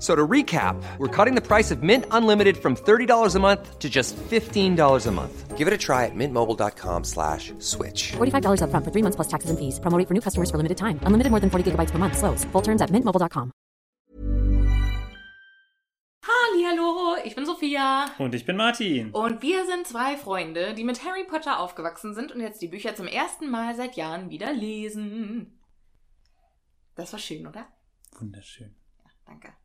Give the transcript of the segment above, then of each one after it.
So to recap, we're cutting the price of Mint Unlimited from $30 a month to just $15 a month. Give it a try at mintmobile.com slash switch. $45 upfront for three months plus taxes and fees. Promo rate for new customers for limited time. Unlimited more than 40 gigabytes per month. Slows. Full terms at mintmobile.com. Hallo, ich bin Sophia. Und ich bin Martin. Und wir sind zwei Freunde, die mit Harry Potter aufgewachsen sind und jetzt die Bücher zum ersten Mal seit Jahren wieder lesen. Das war schön, oder? Wunderschön. Ja, danke.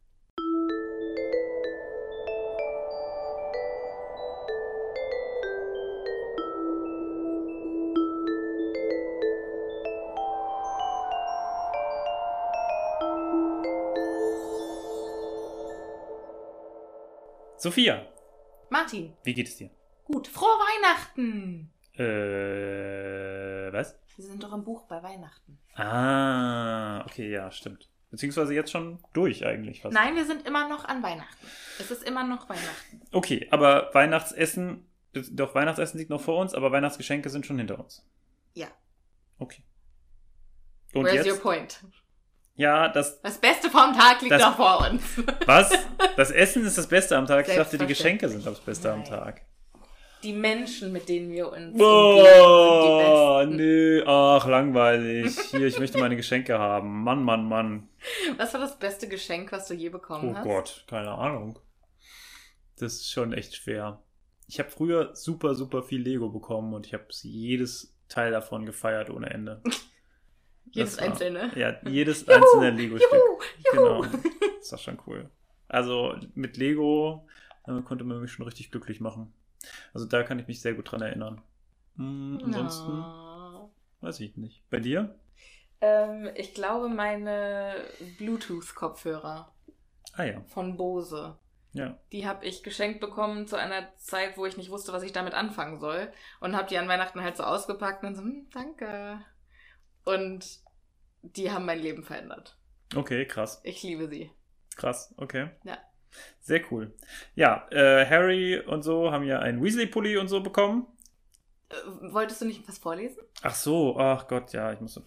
Sophia, Martin, wie geht es dir? gut, frohe Weihnachten. Äh, was? Wir sind doch im Buch bei Weihnachten. Ah, okay, ja, stimmt. Beziehungsweise jetzt schon durch eigentlich fast. Nein, wir sind immer noch an Weihnachten. Es ist immer noch Weihnachten. Okay, aber Weihnachtsessen, doch Weihnachtsessen liegt noch vor uns, aber Weihnachtsgeschenke sind schon hinter uns. Ja. Okay. Und Where's jetzt? your point? Ja, das. Das Beste vom Tag liegt Das- noch vor uns. Was? Das Essen ist das Beste am Tag. Ich dachte, die. Geschenke sind das Beste am Nein. Tag. Die Menschen, mit denen wir uns Oh, die nee, ach, langweilig. Hier, ich möchte meine Geschenke haben. Mann, Mann, Mann. Was war das beste Geschenk, was du je bekommen Oh hast? Gott, keine Ahnung. Das ist schon echt schwer. Ich habe früher super, super viel Lego bekommen und ich habe jedes Teil davon gefeiert ohne Ende. Jedes war- einzelne. Ja, jedes Juhu, einzelne Lego-Stück. Genau. Das war schon cool. Also mit Lego äh, konnte man mich schon richtig glücklich machen. Also da kann ich mich sehr gut dran erinnern. Hm, ansonsten No. weiß ich nicht. Bei dir? Ähm, ich glaube, meine Bluetooth-Kopfhörer Ah ja. von Bose. Ja. Die habe ich geschenkt bekommen zu einer Zeit, wo ich nicht wusste, was ich damit anfangen soll. Und habe die an Weihnachten halt so ausgepackt und so, hm, danke. Und die haben mein Leben verändert. Okay, krass. Ich liebe sie. Krass, okay. Ja. Sehr cool. Ja, äh, Harry und so haben ja einen Weasley-Pulli und so bekommen. Äh, wolltest du nicht was vorlesen? Ach so, ach Gott, ja, ich muss.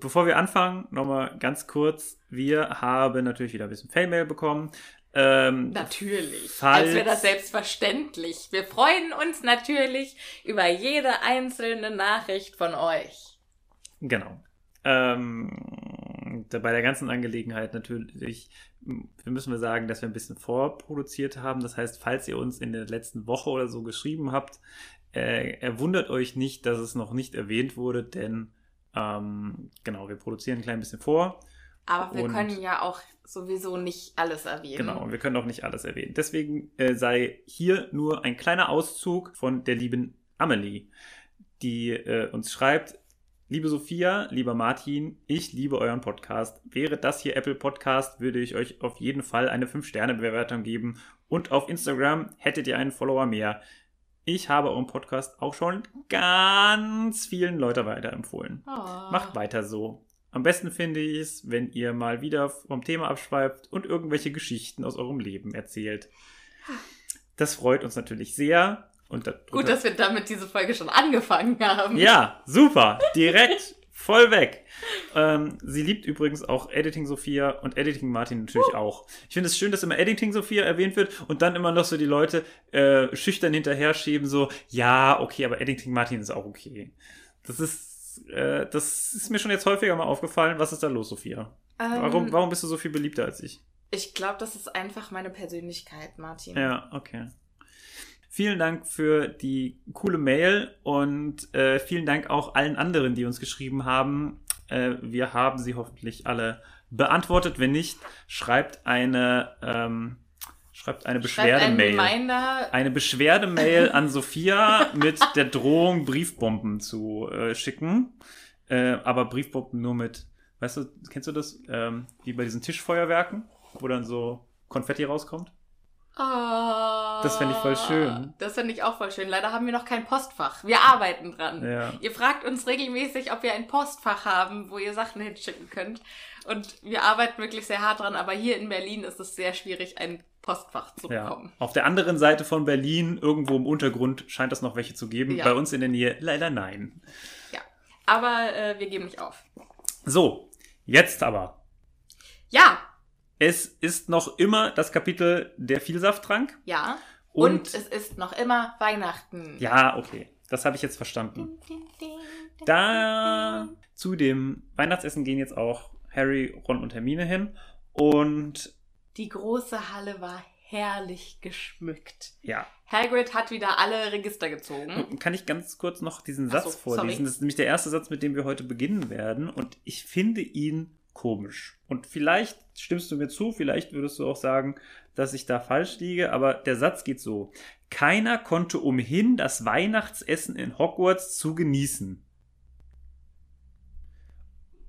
Bevor wir anfangen, nochmal ganz kurz. Wir haben natürlich wieder ein bisschen Fail-Mail bekommen. Ähm, Natürlich. Falls- Als wäre das selbstverständlich. Wir freuen uns natürlich über jede einzelne Nachricht von euch. Genau. Ähm, bei der ganzen Angelegenheit natürlich, müssen wir sagen, dass wir ein bisschen vorproduziert haben. Das heißt, falls ihr uns in der letzten Woche oder so geschrieben habt, äh, er wundert euch nicht, dass es noch nicht erwähnt wurde, denn ähm, genau, wir produzieren ein klein bisschen vor. Aber wir können ja auch sowieso nicht alles erwähnen. Genau, wir können auch nicht alles erwähnen. Deswegen äh, sei hier nur ein kleiner Auszug von der lieben Amelie, die äh, uns schreibt, liebe Sophia, lieber Martin, ich liebe euren Podcast. Wäre das hier Apple Podcast, würde ich euch auf jeden Fall eine 5-Sterne-Bewertung geben und auf Instagram hättet ihr einen Follower mehr. Ich habe euren Podcast auch schon ganz vielen Leuten weiterempfohlen. Oh. Macht weiter so. Am besten finde ich es, wenn ihr mal wieder vom Thema abschweift und irgendwelche Geschichten aus eurem Leben erzählt. Das freut uns natürlich sehr. Und da, Gut, dass wir damit diese Folge schon angefangen haben. ja, super. Direkt voll weg. Ähm, sie liebt übrigens auch Editing Sophia und Editing Martin natürlich auch. Ich finde es schön, dass immer Editing Sophia erwähnt wird und dann immer noch so die Leute äh, schüchtern hinterher schieben, so, ja, okay, aber Editing Martin ist auch okay. Das ist äh, das ist mir schon jetzt häufiger mal aufgefallen. Was ist da los, Sophia? Warum, Ähm, warum bist du so viel beliebter als ich? Ich glaube, das ist einfach meine Persönlichkeit, Martin. Ja, okay. Vielen Dank für die coole Mail und äh, vielen Dank auch allen anderen, die uns geschrieben haben. Äh, wir haben sie hoffentlich alle beantwortet. Wenn nicht, schreibt eine, ähm, schreibt eine Schreibt Beschwerdemail. Reminder. Eine Beschwerdemail an Sophia mit der Drohung, Briefbomben zu äh, schicken. Äh, aber Briefbomben nur mit, weißt du, kennst du das? Ähm, wie bei diesen Tischfeuerwerken, wo dann so Konfetti rauskommt? Oh, Das fänd ich voll schön. Das finde ich auch voll schön. Leider haben wir noch kein Postfach. Wir arbeiten dran. Ja. Ihr fragt uns regelmäßig, ob wir ein Postfach haben, wo ihr Sachen hinschicken könnt. Und wir arbeiten wirklich sehr hart dran, aber hier in Berlin ist es sehr schwierig, ein Postfach zu Ja. bekommen. Auf der anderen Seite von Berlin, irgendwo im Untergrund, scheint es noch welche zu geben. Ja. Bei uns in der Nähe leider nein. Ja. Aber äh, wir geben nicht auf. So, jetzt aber. Ja, Es ist noch immer das Kapitel der Vielsafttrank. ja. Und, Und- es ist noch immer Weihnachten. Ja, okay. Das habe ich jetzt verstanden. Da zu dem Weihnachtsessen gehen jetzt auch Harry, Ron und Hermine hin. Und Die große Halle war herrlich geschmückt. ja, Hagrid hat wieder alle Register gezogen. kann ich ganz kurz noch diesen Satz so, sorry. vorlesen? Das ist nämlich der erste Satz, mit dem wir heute beginnen werden. Und ich finde ihn komisch. Und vielleicht stimmst du mir zu, vielleicht würdest du auch sagen, dass ich da falsch liege, aber der Satz geht so. Keiner konnte umhin, das Weihnachtsessen in Hogwarts zu genießen.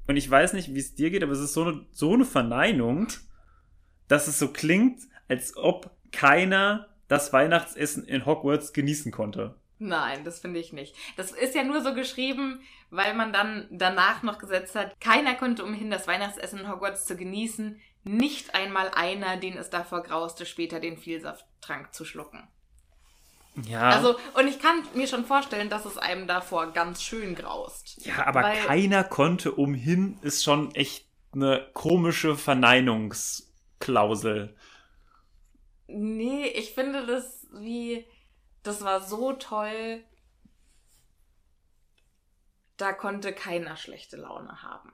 Und ich weiß nicht, wie es dir geht, aber es ist so eine, so eine Verneinung, dass es so klingt, als ob keiner das Weihnachtsessen in Hogwarts genießen konnte. Nein, das finde ich nicht. Das ist ja nur so geschrieben, weil man dann danach noch gesetzt hat, keiner konnte umhin, das Weihnachtsessen in Hogwarts zu genießen, nicht einmal einer, den es davor grauste, später den Vielsafttrank zu schlucken. Ja. Also, und ich kann mir schon vorstellen, dass es einem davor ganz schön graust. ja, aber weil- keiner konnte umhin, ist schon echt eine komische Verneinungsklausel. Nee, ich finde das wie, das war so toll, da konnte keiner schlechte Laune haben.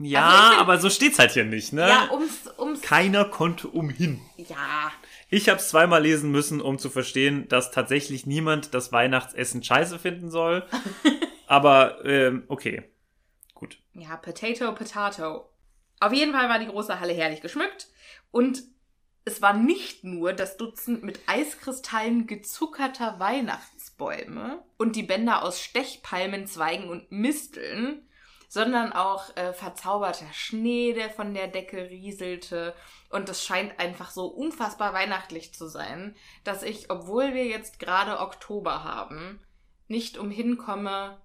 Ja, Also find- aber so steht's halt hier nicht, ne? Ja, ums, ums, Keiner konnte umhin. ja, Ich habe es zweimal lesen müssen, um zu verstehen, dass tatsächlich niemand das Weihnachtsessen scheiße finden soll. aber ähm, okay, gut. Ja, Potato, Potato. Auf jeden Fall war die große Halle herrlich geschmückt und es war nicht nur das Dutzend mit Eiskristallen gezuckerter Weihnachtsbäume und die Bänder aus Stechpalmenzweigen und Misteln, sondern auch äh, verzauberter Schnee, der von der Decke rieselte. Und es scheint einfach so unfassbar weihnachtlich zu sein, dass ich, obwohl wir jetzt gerade Oktober haben, nicht umhin komme,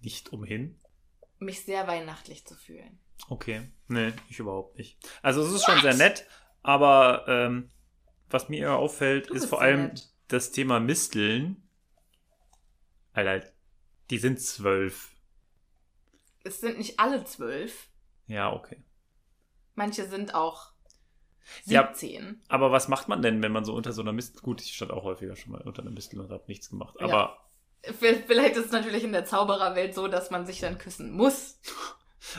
Nicht umhin. mich sehr weihnachtlich zu fühlen. Okay, nee, ich überhaupt nicht. Also es ist schon sehr nett, aber ähm, was mir eher auffällt, ist vor allem nett. das Thema Misteln. Alter, die sind zwölf. Es sind nicht alle zwölf. Ja, okay. Manche sind auch Ja. 17. Aber was macht man denn, wenn man so unter so einer Mistel... Gut, ich stand auch häufiger schon mal unter einer Mistel und habe nichts gemacht. Aber V- Vielleicht ist es natürlich in der Zaubererwelt so, dass man sich dann küssen muss.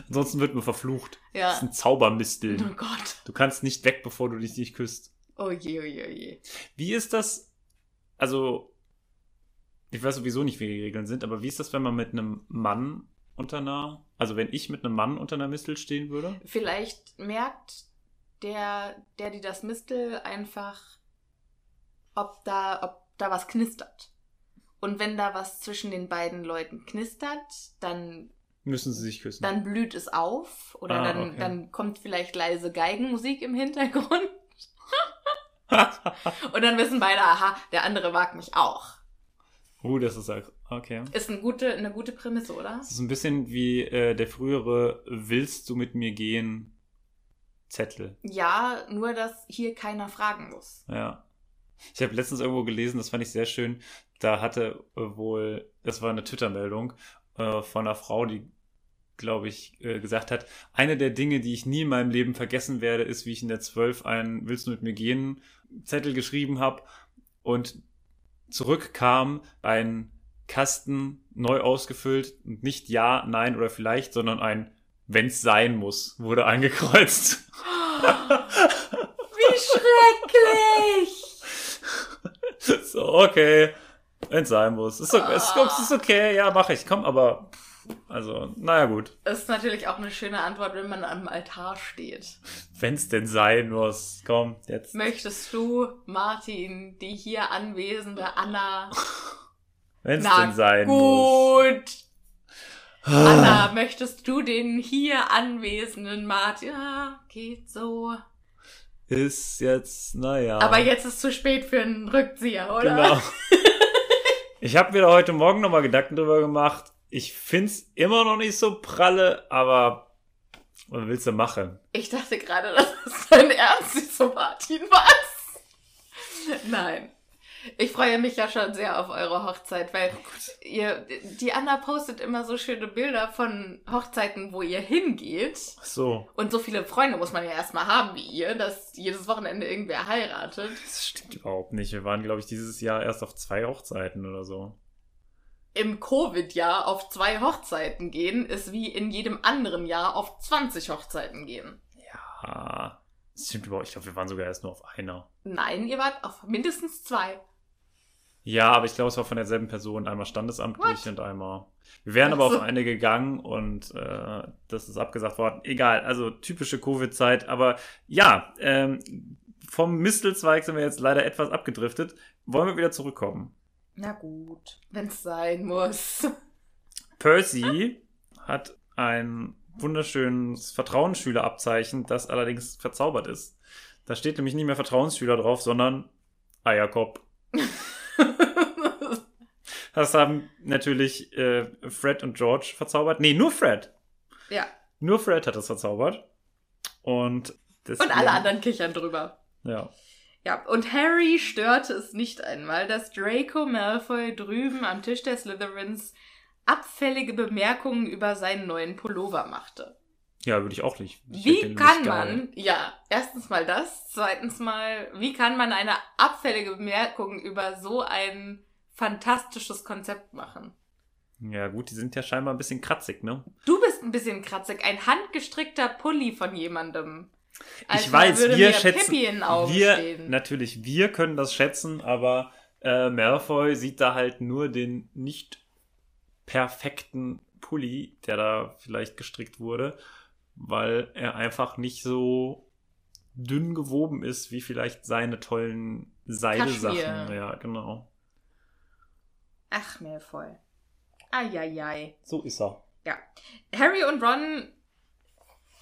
Ansonsten wird man verflucht. Ja. Das sind Zaubermisteln. Oh Gott. Du kannst nicht weg, bevor du dich nicht küsst. Oh je, oh je, oh je. Wie ist das? Also, ich weiß sowieso nicht, wie die Regeln sind, aber wie ist das, wenn man mit einem Mann unter einer, also wenn ich mit einem Mann unter einer Mistel stehen würde? Vielleicht merkt der, der, die das Mistel, einfach, ob da, ob da was knistert. Und wenn da was zwischen den beiden Leuten knistert, dann, Müssen sie sich küssen. dann blüht es auf. Oder Ah, dann, okay. dann kommt vielleicht leise Geigenmusik im Hintergrund. Und dann wissen beide, aha, der andere mag mich auch. uh, das ist auch, okay. Ist eine gute, eine gute Prämisse, oder? Das ist ein bisschen wie äh, der frühere Willst du mit mir gehen Zettel. Ja, nur dass hier keiner fragen muss. Ja. Ich habe letztens irgendwo gelesen, das fand ich sehr schön. Da hatte wohl, das war eine Twitter-Meldung äh, von einer Frau, die, glaube ich, äh, gesagt hat, eine der Dinge, die ich nie in meinem Leben vergessen werde, ist, wie ich in der 12 einen Willst du mit mir gehen Zettel geschrieben habe und zurückkam ein Kasten neu ausgefüllt. Und nicht ja, nein oder vielleicht, sondern ein wenn's sein muss, wurde angekreuzt. Wie schrecklich! so, okay, wenn's sein muss. Ist, okay, ist, ist okay, ja, mache ich. Komm, aber also, naja gut. Ist natürlich auch eine schöne Antwort, wenn man am Altar steht. Wenn's denn sein muss. Komm, jetzt. Möchtest du, Martin, die hier anwesende Anna, Wenn's na denn sein muss. gut. Anna, möchtest du den hier anwesenden Martin? Ja, geht so. Ist jetzt, naja. Aber jetzt ist zu spät für einen Rückzieher, oder? Genau. Ich habe mir da heute Morgen nochmal Gedanken drüber gemacht. Ich find's immer noch nicht so pralle, aber was willst du machen? Ich dachte gerade, das ist dein Ernst, so Martin, was? Nein. Ich freue mich ja schon sehr auf eure Hochzeit, weil ihr, die Anna postet immer so schöne Bilder von Hochzeiten, wo ihr hingeht. Ach so, Und so viele Freunde muss man ja erstmal haben wie ihr, dass jedes Wochenende irgendwer heiratet. das stimmt überhaupt nicht. Wir waren, glaube ich, dieses Jahr erst auf zwei Hochzeiten oder so. Im Covid-Jahr auf zwei Hochzeiten gehen, ist wie in jedem anderen Jahr auf 20 Hochzeiten gehen. Ja, das stimmt überhaupt. Ich glaube, wir waren sogar erst nur auf einer. Nein, ihr wart auf mindestens zwei. Ja, aber ich glaube, es war von derselben Person. Einmal standesamtlich What? und einmal. Wir wären aber Ach so. auf eine gegangen und äh, das ist abgesagt worden. Egal, also typische Covid-Zeit. Aber ja, ähm, vom Mistelzweig sind wir jetzt leider etwas abgedriftet. Wollen wir wieder zurückkommen? Na gut, wenn's sein muss. Percy hat ein wunderschönes Vertrauensschülerabzeichen, das allerdings verzaubert ist. Da steht nämlich nicht mehr Vertrauensschüler drauf, sondern Eierkopf. Das haben natürlich äh, Fred und George verzaubert. Nee, nur Fred. ja. Nur Fred hat das verzaubert. Und, deswegen, Und alle anderen kichern drüber. Ja. Ja, und Harry störte es nicht einmal, dass Draco Malfoy drüben am Tisch der Slytherins abfällige Bemerkungen über seinen neuen Pullover machte. Ja, würde ich auch nicht. Ich Wie kann man, ja, erstens mal das, zweitens mal, wie kann man eine abfällige Bemerkung über so ein fantastisches Konzept machen? Ja, gut, die sind ja scheinbar ein bisschen kratzig, ne? Du bist ein bisschen kratzig, ein handgestrickter Pulli von jemandem. ich Alter, weiß, würde wir schätzen. Pippi in den Augen wir, stehen. natürlich, wir können das schätzen, aber äh, Malfoy sieht da halt nur den nicht perfekten Pulli, der da vielleicht gestrickt wurde, weil er einfach nicht so dünn gewoben ist, wie vielleicht seine tollen Seidesachen. Kaschmir. Ja, genau. Ach, Malfoy. Eieiei. So ist er. Ja. Harry und Ron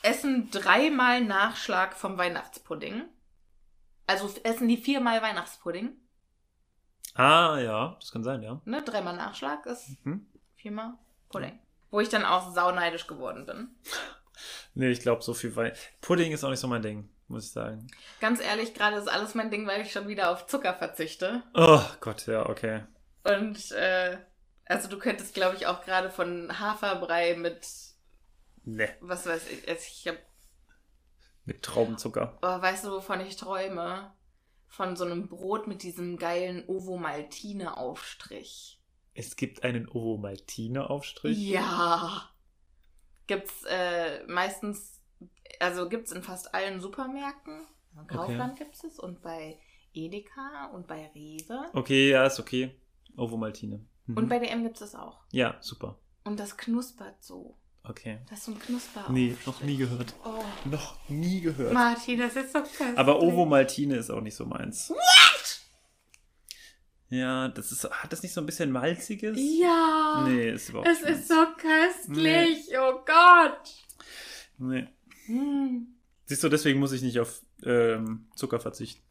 essen dreimal Nachschlag vom Weihnachtspudding. Also essen die viermal Weihnachtspudding. Ah, ja, das kann sein, ja. Ne? Dreimal Nachschlag ist Mhm. viermal Pudding. Wo ich dann auch sauneidisch geworden bin. Nee, ich glaube, so viel Wein. Pudding ist auch nicht so mein Ding, muss ich sagen. Ganz ehrlich, gerade ist alles mein Ding, weil ich schon wieder auf Zucker verzichte. Oh Gott, ja, okay. Und äh, also du könntest, glaube ich, auch gerade von Haferbrei mit, Ne, was weiß ich, also ich hab, mit Traubenzucker. oh, weißt du, wovon ich träume? Von so einem Brot mit diesem geilen Ovo-Maltine-Aufstrich. Es gibt einen Ovomaltine-Aufstrich. Ja. Gibt's äh, meistens, also gibt's in fast allen Supermärkten. In Kaufland gibt's es und bei Edeka und bei Rewe. Okay, ja, ist okay. Ovomaltine. Mhm. Und bei DM gibt's es auch. ja, super. Und das knuspert so. Okay. Das ist so ein Knusper. Nee, noch nie gehört. Oh. Noch nie gehört. Martin, das ist so köstlich. Aber Ovomaltine ist auch nicht so meins. What? Ja, das ist, hat das nicht so ein bisschen malziges? Ja. Nee, ist überhaupt Es ist so köstlich. Oh Gott. Nee. Hm. Siehst du, deswegen muss ich nicht auf ähm, Zucker verzichten.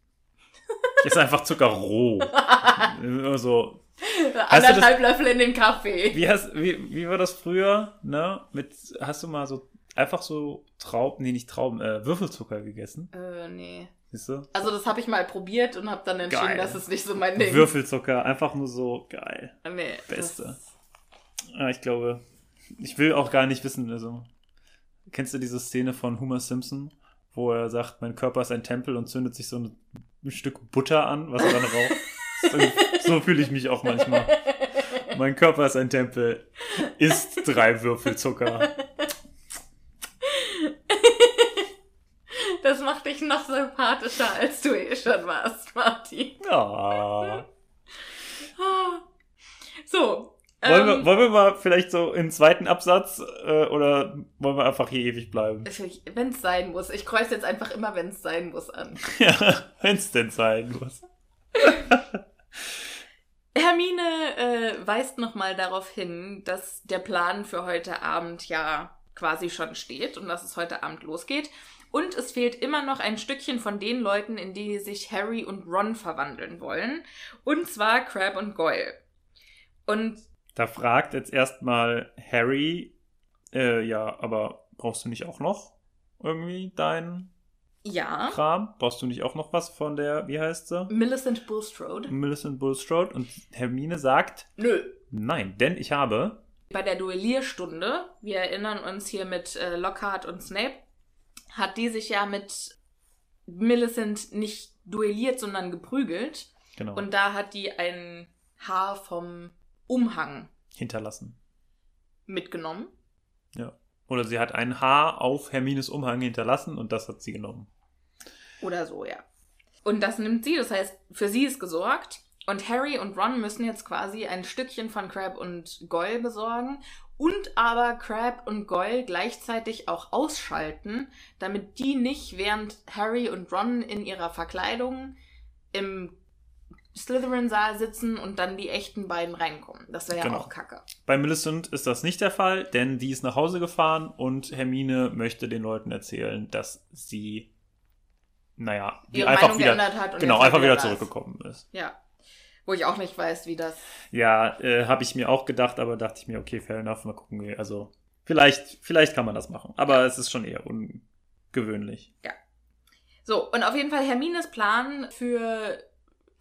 Esse einfach Zucker roh. also, Anderthalb Löffel in den Kaffee. wie, hast, wie, wie war das früher? Ne? Mit, hast du mal so einfach so Trauben, nee, nicht Trauben, äh, Würfelzucker gegessen? Äh, nee. Siehst du? Also das habe ich mal probiert und habe dann entschieden, Geil. das ist nicht so mein Ding. Würfelzucker, einfach nur so geil. Nee. Beste. das- Ah, ich glaube, ich will auch gar nicht wissen, also. Kennst du diese Szene von Homer Simpson, wo er sagt, mein Körper ist ein Tempel und zündet sich so ein, ein Stück Butter an, was er dann raucht? so so fühle ich mich auch manchmal. Mein Körper ist ein Tempel. Ist drei Würfel Zucker. Das macht dich noch sympathischer, als du eh schon warst, Martin. Ja. So. Wollen, wir, ähm, wollen wir mal vielleicht so im zweiten Absatz äh, oder wollen wir einfach hier ewig bleiben? Wenn es sein muss. Ich kreuze jetzt einfach immer, wenn es sein muss, an. Ja, wenn es denn sein muss. Hermine äh, weist nochmal darauf hin, dass der Plan für heute Abend ja quasi schon steht und dass es heute Abend losgeht. Und es fehlt immer noch ein Stückchen von den Leuten, in die sich Harry und Ron verwandeln wollen. Und zwar Crab und Goyle. Und Da fragt jetzt erstmal Harry, äh, ja, aber brauchst du nicht auch noch irgendwie deinen ja, Kram? Brauchst du nicht auch noch was von der, wie heißt sie? Millicent Bulstrode. Millicent Bulstrode? Und Hermine sagt, Nö. nein, denn ich habe, Bei der Duellierstunde, wir erinnern uns hier mit äh, Lockhart und Snape, hat die sich ja mit Millicent nicht duelliert, sondern geprügelt. genau, Und da hat die ein Haar vom Umhang hinterlassen. mitgenommen. Ja. Oder sie hat ein Haar auf Hermines Umhang hinterlassen und das hat sie genommen. Oder so, ja. Und das nimmt sie, das heißt, für sie ist gesorgt. Und Harry und Ron müssen jetzt quasi ein Stückchen von Crab und Goyle besorgen und aber Crab und Goyle gleichzeitig auch ausschalten, damit die nicht während Harry und Ron in ihrer Verkleidung im Slytherin-Saal sitzen und dann die echten beiden reinkommen. Das wäre ja Genau. auch kacke. Bei Millicent ist das nicht der Fall, denn die ist nach Hause gefahren und Hermine möchte den Leuten erzählen, dass sie, naja, die Ihre einfach Meinung wieder, geändert hat und genau, einfach wieder da ist. zurückgekommen ist. Ja. Wo ich auch nicht weiß, wie das. Ja, äh, habe ich mir auch gedacht, aber dachte ich mir, okay, fair enough, mal gucken. Also, vielleicht, vielleicht kann man das machen, aber es ist schon eher ungewöhnlich. So, und auf jeden Fall Hermines Plan für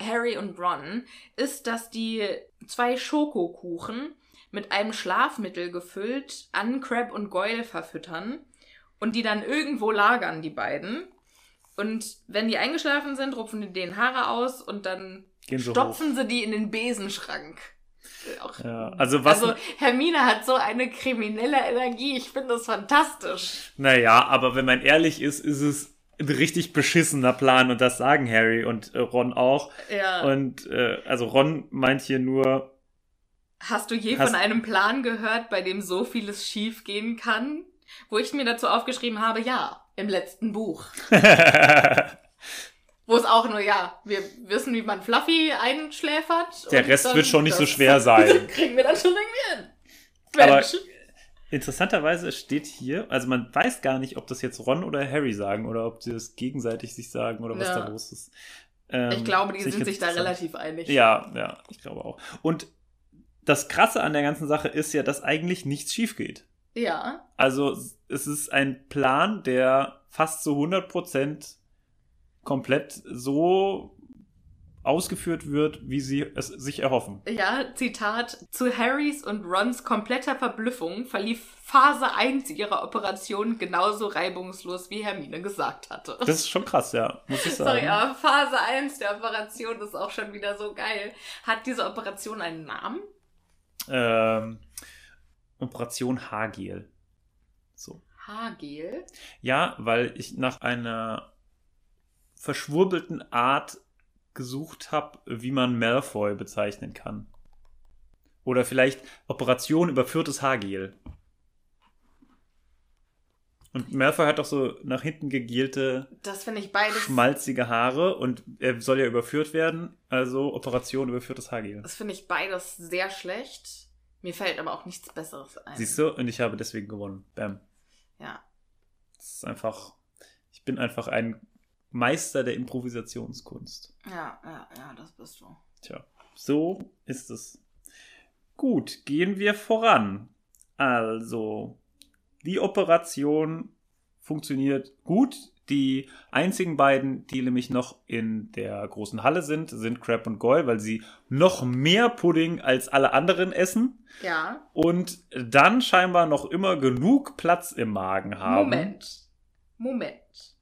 Harry und Ron ist, dass die zwei Schokokuchen mit einem Schlafmittel gefüllt an Crab und Goyle verfüttern und die dann irgendwo lagern, die beiden. Und wenn die eingeschlafen sind, rupfen die denen Haare aus und dann Gehen stopfen sie die in den Besenschrank. Ja, also was- Also Hermine hat so eine kriminelle Energie. Ich finde das fantastisch. Naja, aber wenn man ehrlich ist, ist es ein richtig beschissener Plan und das sagen Harry und äh, Ron auch. Ja. Und äh, also Ron meint hier nur, Hast du je Hast- von einem Plan gehört, bei dem so vieles schief gehen kann? Wo ich mir dazu aufgeschrieben habe, ja, im letzten Buch. Wo es auch nur, ja, wir wissen, wie man Fluffy einschläfert. Der und Rest wird schon nicht so schwer sein. Kriegen wir dann schon irgendwie hin. Aber- Mensch. Interessanterweise steht hier, also man weiß gar nicht, ob das jetzt Ron oder Harry sagen oder ob sie das gegenseitig sich sagen oder was Ja. da los ist. Ähm, ich glaube, die sind sich da relativ einig. Ja, ja, ich glaube auch. Und das Krasse an der ganzen Sache ist ja, dass eigentlich nichts schief geht. Ja. Also es ist ein Plan, der fast zu 100% komplett so ausgeführt wird, wie sie es sich erhoffen. Ja, Zitat. Zu Harrys und Rons kompletter Verblüffung verlief Phase 1 ihrer Operation genauso reibungslos, wie Hermine gesagt hatte. Das ist schon krass, ja, muss ich sagen. Sorry, aber Phase 1 der Operation ist auch schon wieder so geil. Hat diese Operation einen Namen? Ähm, Operation Haargel. So. Haargel? Ja, weil ich nach einer verschwurbelten Art gesucht habe, wie man Malfoy bezeichnen kann. Oder vielleicht Operation überführtes Haargel. Und Malfoy hat doch so nach hinten gegelte, Das finde ich beides. schmalzige Haare und er soll ja überführt werden. Also Operation überführtes Haargel. Das finde ich beides sehr schlecht. Mir fällt aber auch nichts Besseres ein. Siehst du? Und ich habe deswegen gewonnen. Bam. Ja. Das ist einfach, ich bin einfach ein Meister der Improvisationskunst. Ja, ja, ja, das bist du. Tja, so ist es. Gut, gehen wir voran. Also, die Operation funktioniert gut. Die einzigen beiden, die nämlich noch in der großen Halle sind, sind Crab und Goyle, weil sie noch mehr Pudding als alle anderen essen Ja. und dann scheinbar noch immer genug Platz im Magen haben. Moment. Moment.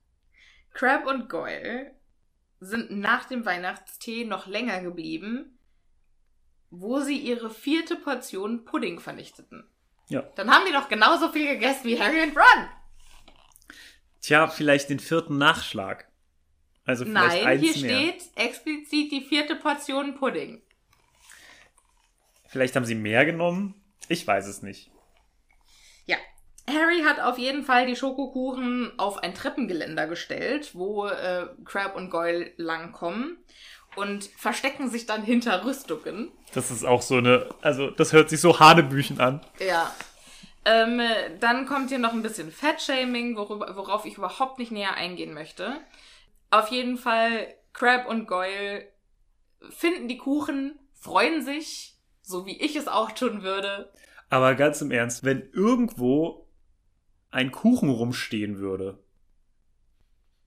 Crab und Goyle sind nach dem Weihnachtstee noch länger geblieben, wo sie ihre vierte Portion Pudding vernichteten. Ja. Dann haben die doch genauso viel gegessen wie Harry und Ron. Tja, vielleicht den vierten Nachschlag. Also vielleicht Nein, eins hier mehr. steht explizit die vierte Portion Pudding. Vielleicht haben sie mehr genommen. Ich weiß es nicht. Harry hat auf jeden Fall die Schokokuchen auf ein Treppengeländer gestellt, wo äh, Crab und Goyle langkommen und verstecken sich dann hinter Rüstungen. Das ist auch so eine, also das hört sich so Hanebüchen an. Ja. Ähm, äh, dann kommt hier noch ein bisschen Fat-Shaming, worüber- worauf ich überhaupt nicht näher eingehen möchte. Auf jeden Fall, Crab und Goyle finden die Kuchen, freuen sich, so wie ich es auch tun würde. Aber ganz im Ernst, wenn irgendwo ein Kuchen rumstehen würde,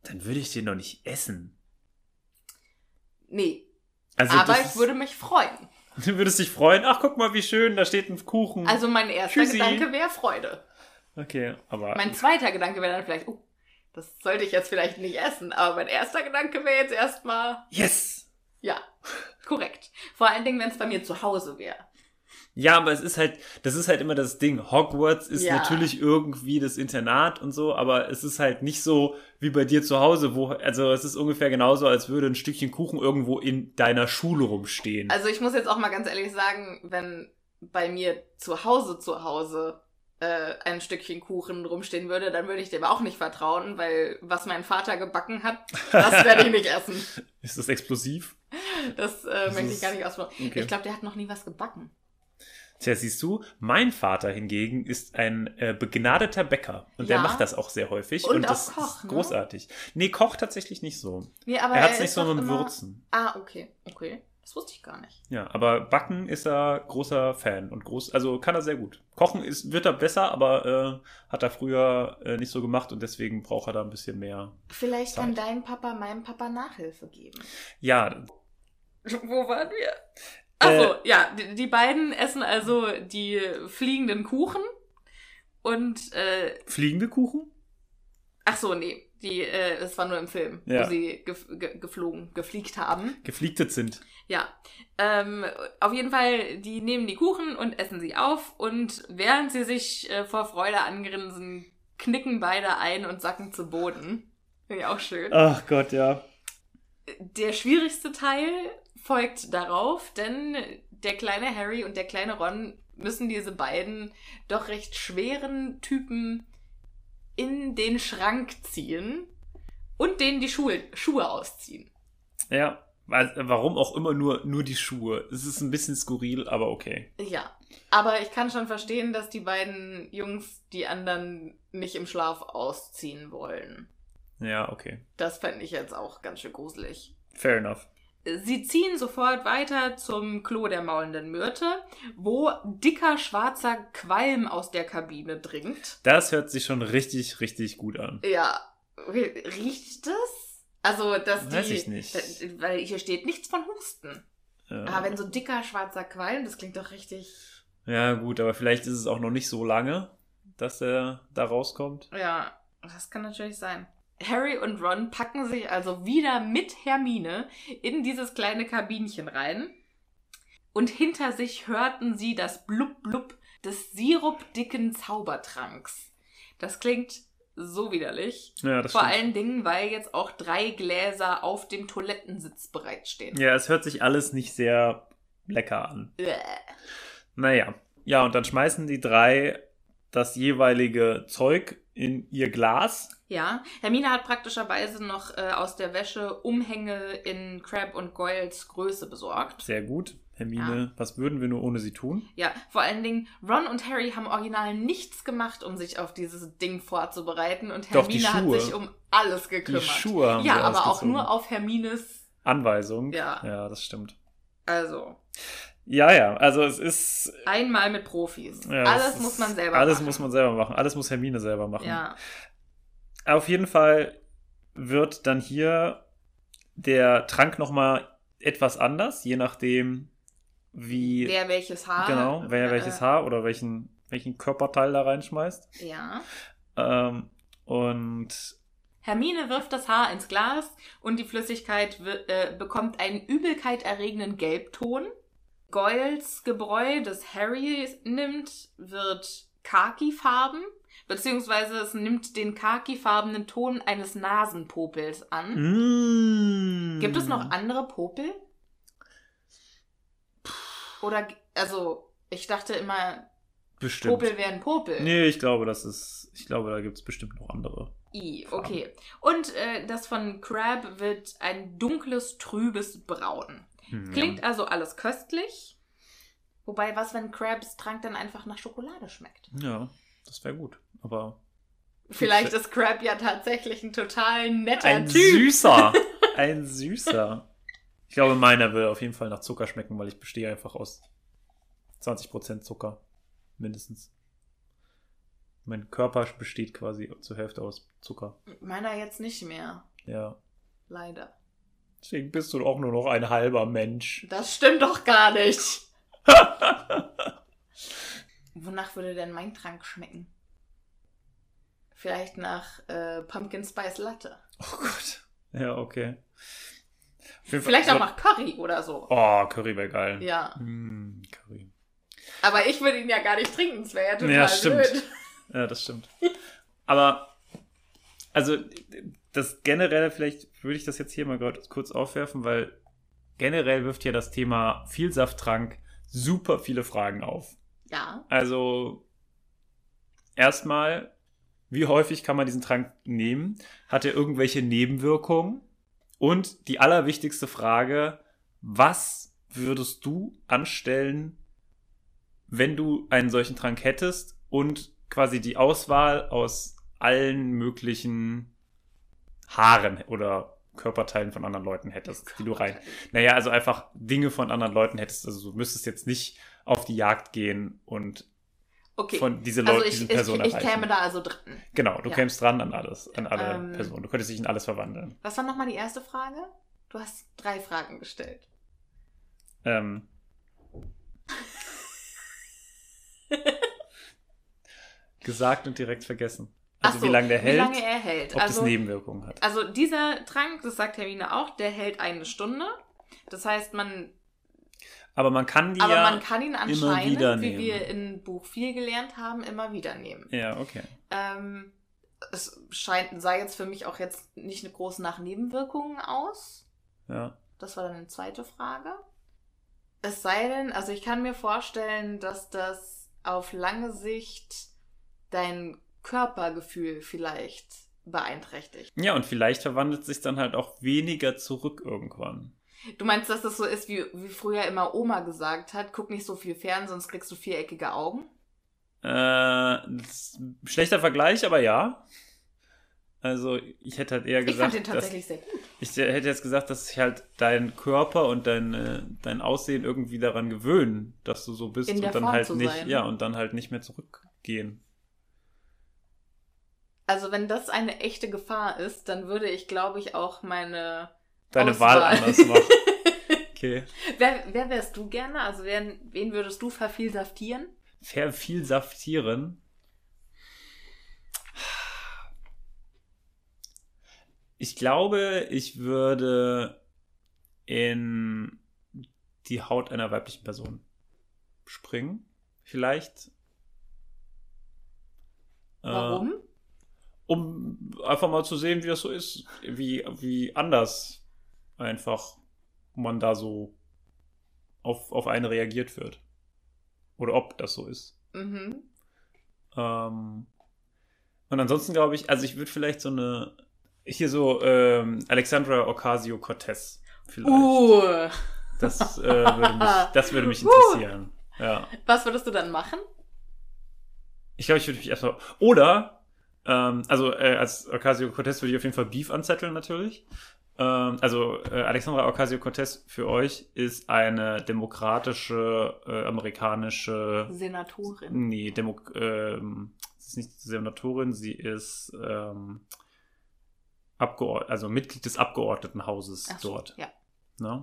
dann würde ich den doch nicht essen. Nee, Also aber ich würde mich freuen. Du würdest dich freuen. Ach, guck mal, wie schön, da steht ein Kuchen. Also mein erster Tschüssi. Gedanke wäre Freude. okay, aber Mein zweiter Gedanke wäre dann vielleicht, oh, das sollte ich jetzt vielleicht nicht essen, aber mein erster Gedanke wäre jetzt erstmal, yes. ja, korrekt. Vor allen Dingen, wenn es bei mir zu Hause wäre. Ja, aber es ist halt, das ist halt immer das Ding. Hogwarts ist Ja. natürlich irgendwie das Internat und so, aber es ist halt nicht so wie bei dir zu Hause, wo, also es ist ungefähr genauso, als würde ein Stückchen Kuchen irgendwo in deiner Schule rumstehen. Also ich muss jetzt auch mal ganz ehrlich sagen, wenn bei mir zu Hause zu Hause äh, ein Stückchen Kuchen rumstehen würde, dann würde ich dem auch nicht vertrauen, weil was mein Vater gebacken hat, das werde ich nicht essen. ist das explosiv? Das äh, möchte ich gar nicht ausprobieren. okay. Ich glaube, der hat noch nie was gebacken. Tja, siehst du, mein Vater hingegen ist ein äh, begnadeter Bäcker und der Ja. macht das auch sehr häufig Und und, auch das Koch, ist ne? großartig. Nee, Koch tatsächlich nicht so. Nee, aber er hat es nicht so mit immer- Würzen. Ah, okay, okay. Das wusste ich gar nicht. Ja, aber Backen ist er großer Fan und groß, also kann er sehr gut. Kochen ist, wird er besser, aber äh, hat er früher äh, nicht so gemacht und deswegen braucht er da ein bisschen mehr. Vielleicht kann Zeit. dein Papa meinem Papa Nachhilfe geben. Ja, Wo waren wir? Achso, Äh, ja, die, die beiden essen also die fliegenden Kuchen und äh, fliegende Kuchen? ach so, nee, die äh, das war nur im Film, Ja. wo sie gef ge geflogen, gefliegt haben. Gefliegtet sind. Ja, ähm, auf jeden Fall, die nehmen die Kuchen und essen sie auf und während sie sich äh, vor Freude angrinsen, knicken beide ein und sacken zu Boden. Finde ich auch schön. Ach Gott, ja. Der schwierigste Teil folgt darauf, denn der kleine Harry und der kleine Ron müssen diese beiden doch recht schweren Typen in den Schrank ziehen und denen die Schuhe, Schuhe ausziehen. Ja, warum auch immer nur, nur die Schuhe. Es ist ein bisschen skurril, aber okay. Ja, aber ich kann schon verstehen, dass die beiden Jungs die anderen nicht im Schlaf ausziehen wollen. Ja, okay. Das fände ich jetzt auch ganz schön gruselig. Fair enough. Sie ziehen sofort weiter zum Klo der maulenden Myrte, wo dicker schwarzer Qualm aus der Kabine dringt. Das hört sich schon richtig, richtig gut an. Ja, riecht das? Also, dass die. Weiß ich nicht. da- Weil hier steht nichts von Husten. Ja. Aber wenn so dicker schwarzer Qualm, das klingt doch richtig. ja, gut, aber vielleicht ist es auch noch nicht so lange, dass er da rauskommt. Ja, das kann natürlich sein. Harry und Ron packen sich also wieder mit Hermine in dieses kleine Kabinchen rein. Und hinter sich hörten sie das Blub-Blub des sirupdicken Zaubertranks. Das klingt so widerlich. Ja, Vor stimmt. allen Dingen, weil jetzt auch drei Gläser auf dem Toilettensitz bereitstehen. Ja, es hört sich alles nicht sehr lecker an. Bäh. Naja. Ja, und dann schmeißen die drei das jeweilige Zeug in ihr Glas. Ja, Hermine hat praktischerweise noch äh, aus der Wäsche Umhänge in Crab und Goyles Größe besorgt. Sehr gut. Hermine, was würden wir nur ohne sie tun? Ja, vor allen Dingen, Ron und Harry haben original nichts gemacht, um sich auf dieses Ding vorzubereiten und Doch, die Hermine hat Schuhe. sich um alles gekümmert. Schuhe haben ja, aber auch nur auf Hermines, Anweisung. Ja. Ja, das stimmt. also Ja, ja, also es ist. einmal mit Profis. Ja, alles muss man selber Alles machen. muss man selber machen. Alles muss Hermine selber machen. Ja, Auf jeden Fall wird dann hier der Trank nochmal etwas anders, je nachdem, wie. wer welches Haar. genau, wer welches äh, Haar oder welchen, welchen Körperteil da reinschmeißt. Ja. Ähm, und Hermine wirft das Haar ins Glas und die Flüssigkeit äh, bekommt einen übelkeiterregenden Gelbton. Goyles Gebräu, das Harry nimmt, wird Khaki-Farben, beziehungsweise es nimmt den khaki-farbenen Ton eines Nasenpopels an. Mm. Gibt es noch andere Popel? Oder, also, ich dachte immer, Bestimmt. Popel wären Popel. Nee, ich glaube, das ist. Ich glaube, da gibt es bestimmt noch andere. I, okay. Und äh, das von Crab wird ein dunkles, trübes Braun. Hm, Klingt also alles köstlich. Wobei, was, wenn Krabs Trank dann einfach nach Schokolade schmeckt? Ja, ja das wäre gut. Aber. Vielleicht ist Crab ja tatsächlich ein total netter Ein Typ. süßer. Ein süßer. Ich glaube, meiner will auf jeden Fall nach Zucker schmecken, weil ich bestehe einfach aus 20% Zucker. Mindestens. Mein Körper besteht quasi zur Hälfte aus Zucker. Meiner jetzt nicht mehr. Ja. Leider. Deswegen bist du auch nur noch ein halber Mensch. Das stimmt doch gar nicht. Wonach würde denn mein Trank schmecken? Vielleicht nach äh, Pumpkin Spice Latte. Oh Gott. Ja, okay. Vielleicht auch nach Curry oder so. Oh, Curry wäre geil. Ja. Mm, Curry. Aber ich würde ihn ja gar nicht trinken. Das wäre ja total Ja, stimmt. blöd. Ja, das stimmt. Aber, also, das generell, vielleicht würde ich das jetzt hier mal kurz aufwerfen, weil generell wirft ja das Thema Vielsafttrank super viele Fragen auf. Ja. Also, erstmal, wie häufig kann man diesen Trank nehmen? Hat er irgendwelche Nebenwirkungen? Und die allerwichtigste Frage, was würdest du anstellen, wenn du einen solchen Trank hättest und quasi die Auswahl aus allen möglichen Haaren oder Körperteilen von anderen Leuten hättest, die du rein. Naja, also einfach Dinge von anderen Leuten hättest. Also du müsstest jetzt nicht auf die Jagd gehen und Okay. von diese also Leute, ich, diese ich, Person ich erreichen. käme da also drin. Genau, du Ja. kämst dran an alles, an alle Ähm, Personen. Du könntest dich in alles verwandeln. Was war nochmal die erste Frage? Du hast drei Fragen gestellt. Ähm. Gesagt und direkt vergessen. Also so, wie lange der hält, Wie lange er hält. ob das also, Nebenwirkungen hat. also dieser Trank, das sagt Hermine auch, der hält eine Stunde. Das heißt, man, Aber man kann die aber ja. man kann ihn immer anscheinend, wie wir in Buch 4 gelernt haben, immer wieder nehmen. Ja, okay. Ähm, es scheint, sah jetzt für mich auch jetzt nicht eine groß nach Nebenwirkungen aus. Ja. Das war dann eine zweite Frage. Es sei denn, also ich kann mir vorstellen, dass das auf lange Sicht dein Körpergefühl vielleicht beeinträchtigt. Ja, und vielleicht verwandelt sich dann halt auch weniger zurück irgendwann. Du meinst, dass das so ist, wie, wie früher immer Oma gesagt hat, guck nicht so viel fern, sonst kriegst du viereckige Augen? Äh, schlechter Vergleich, aber ja. Also, ich hätte halt eher Ich gesagt, fand den dass, tatsächlich sehr gut. ich hätte jetzt gesagt, dass sich halt dein Körper und dein, äh, dein Aussehen irgendwie daran gewöhnen, dass du so bist In und dann Form halt nicht, sein. ja, und dann halt nicht mehr zurückgehen. Also wenn das eine echte Gefahr ist, dann würde ich, glaube ich, auch meine Deine Auswahl. Wahl anders machen. Okay. wer, wer wärst du gerne? Also wen, wen würdest du vervielsaftieren? Vervielsaftieren. Ich glaube, ich würde in die Haut einer weiblichen Person springen. Vielleicht. Äh, Warum? Um einfach mal zu sehen, wie das so ist, wie, wie anders einfach man da so auf, auf einen reagiert wird. Oder ob das so ist. Mhm. Ähm, und ansonsten glaube ich, also ich würde vielleicht so eine, hier so ähm, Alexandra Ocasio-Cortez vielleicht. Uh, Das, äh, würde mich, das würde mich Uh. interessieren. Ja. was würdest du dann machen? Ich glaube, ich würde mich erstmal. Oder, ähm, also äh, als Ocasio-Cortez würde ich auf jeden Fall Beef anzetteln natürlich. Ähm, also äh, Alexandra Ocasio-Cortez für euch ist eine demokratische äh, amerikanische. Senatorin. Nee, Demo ähm, sie ist nicht Senatorin, sie ist ähm, Abgeord also Mitglied des Abgeordnetenhauses Ach so, dort. Ja, Ne?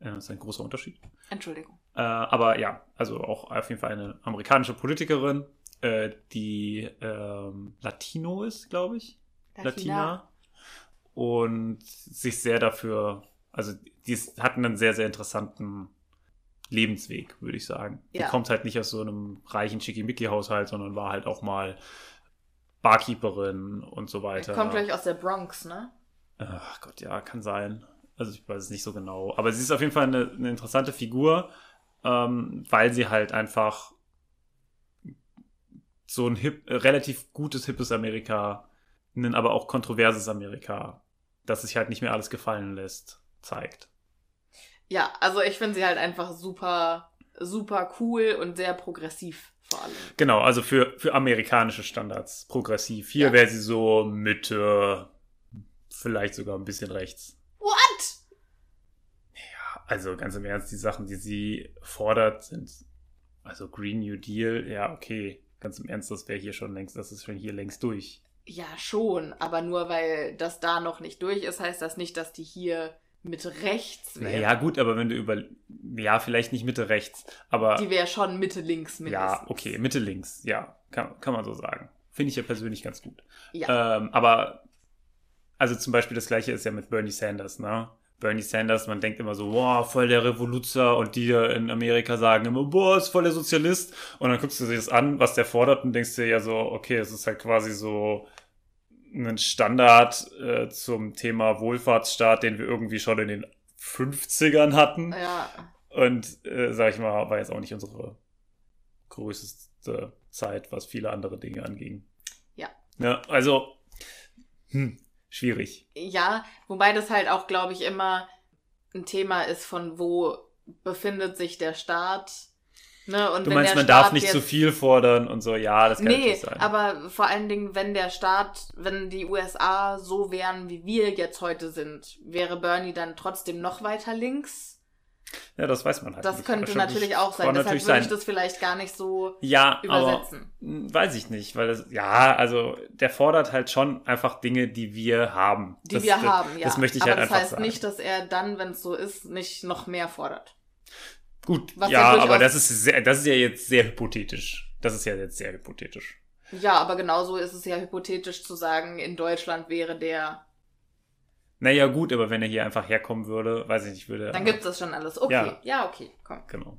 Äh, das ist ein großer Unterschied. Entschuldigung. Äh, aber ja, also auch auf jeden Fall eine amerikanische Politikerin, äh, die ähm, Latino ist, glaube ich. Latina. Und sich sehr dafür, also die ist, hat einen sehr, sehr interessanten Lebensweg, würde ich sagen. Ja. Die kommt halt nicht aus so einem reichen Schickimicki-Haushalt, sondern war halt auch mal Barkeeperin und so weiter. Kommt gleich aus der Bronx, ne? Ach Gott, ja, kann sein. Also ich weiß es nicht so genau. Aber sie ist auf jeden Fall eine, eine interessante Figur, ähm, weil sie halt einfach so ein hip, äh, relativ gutes, hippes Amerika, ein aber auch kontroverses Amerika, das sich halt nicht mehr alles gefallen lässt, zeigt. Ja, also ich finde sie halt einfach super, super cool und sehr progressiv vor allem. Genau, also für, für amerikanische Standards progressiv. Hier Ja. wäre sie so Mitte, vielleicht sogar ein bisschen rechts. What? Also ganz im Ernst, die Sachen, die sie fordert, sind also Green New Deal, ja, okay. Ganz im Ernst, das wäre hier schon längst, das ist schon hier längst durch. Ja, schon, aber nur weil das da noch nicht durch ist, heißt das nicht, dass die hier mit rechts wäre. Naja, gut, aber wenn du über, ja, vielleicht nicht Mitte rechts, aber Die wäre schon Mitte links mindestens. ja, okay, Mitte links, ja, kann, kann man so sagen. Finde ich ja persönlich ganz gut. Ja. Ähm, aber, also zum Beispiel das gleiche ist ja mit Bernie Sanders, ne? Bernie Sanders, man denkt immer so, boah, voll der Revoluzer und die in Amerika sagen immer, boah, ist voll der Sozialist. Und dann guckst du dir das an, was der fordert und denkst dir ja so, okay, es ist halt quasi so ein Standard äh, zum Thema Wohlfahrtsstaat, den wir irgendwie schon in den 50ern hatten. ja. Und, äh, sag ich mal, war jetzt auch nicht unsere größte Zeit, was viele andere Dinge anging. Ja. Ja, also, hm, schwierig. Ja, wobei das halt auch, glaube ich, immer ein Thema ist, von wo befindet sich der Staat. Ne? Und Du meinst, man Staat darf nicht jetzt, zu viel fordern und so, ja, das kann Nee, natürlich sein. aber vor allen Dingen, wenn der Staat, wenn die USA so wären, wie wir jetzt heute sind, wäre Bernie dann trotzdem noch weiter links? Ja, das weiß man halt Das nicht. könnte Schon- natürlich auch sein. Deshalb würde ich sein. das vielleicht gar nicht so ja, übersetzen. aber hm, weiß ich nicht, weil das, ja, also der fordert halt schon einfach Dinge, die wir haben. die das, wir das, haben, ja. Das möchte ich aber halt das einfach heißt sagen. nicht, dass er dann, wenn es so ist, nicht noch mehr fordert. Gut, was ja, aber das ist sehr, das ist ja jetzt sehr hypothetisch. Das ist ja jetzt sehr hypothetisch. Ja, aber genauso ist es ja hypothetisch zu sagen, in Deutschland wäre der. Naja, gut, aber wenn er hier einfach herkommen würde, weiß ich nicht, würde. Dann gibt es das schon alles. Okay, Ja. ja, okay, komm. Genau.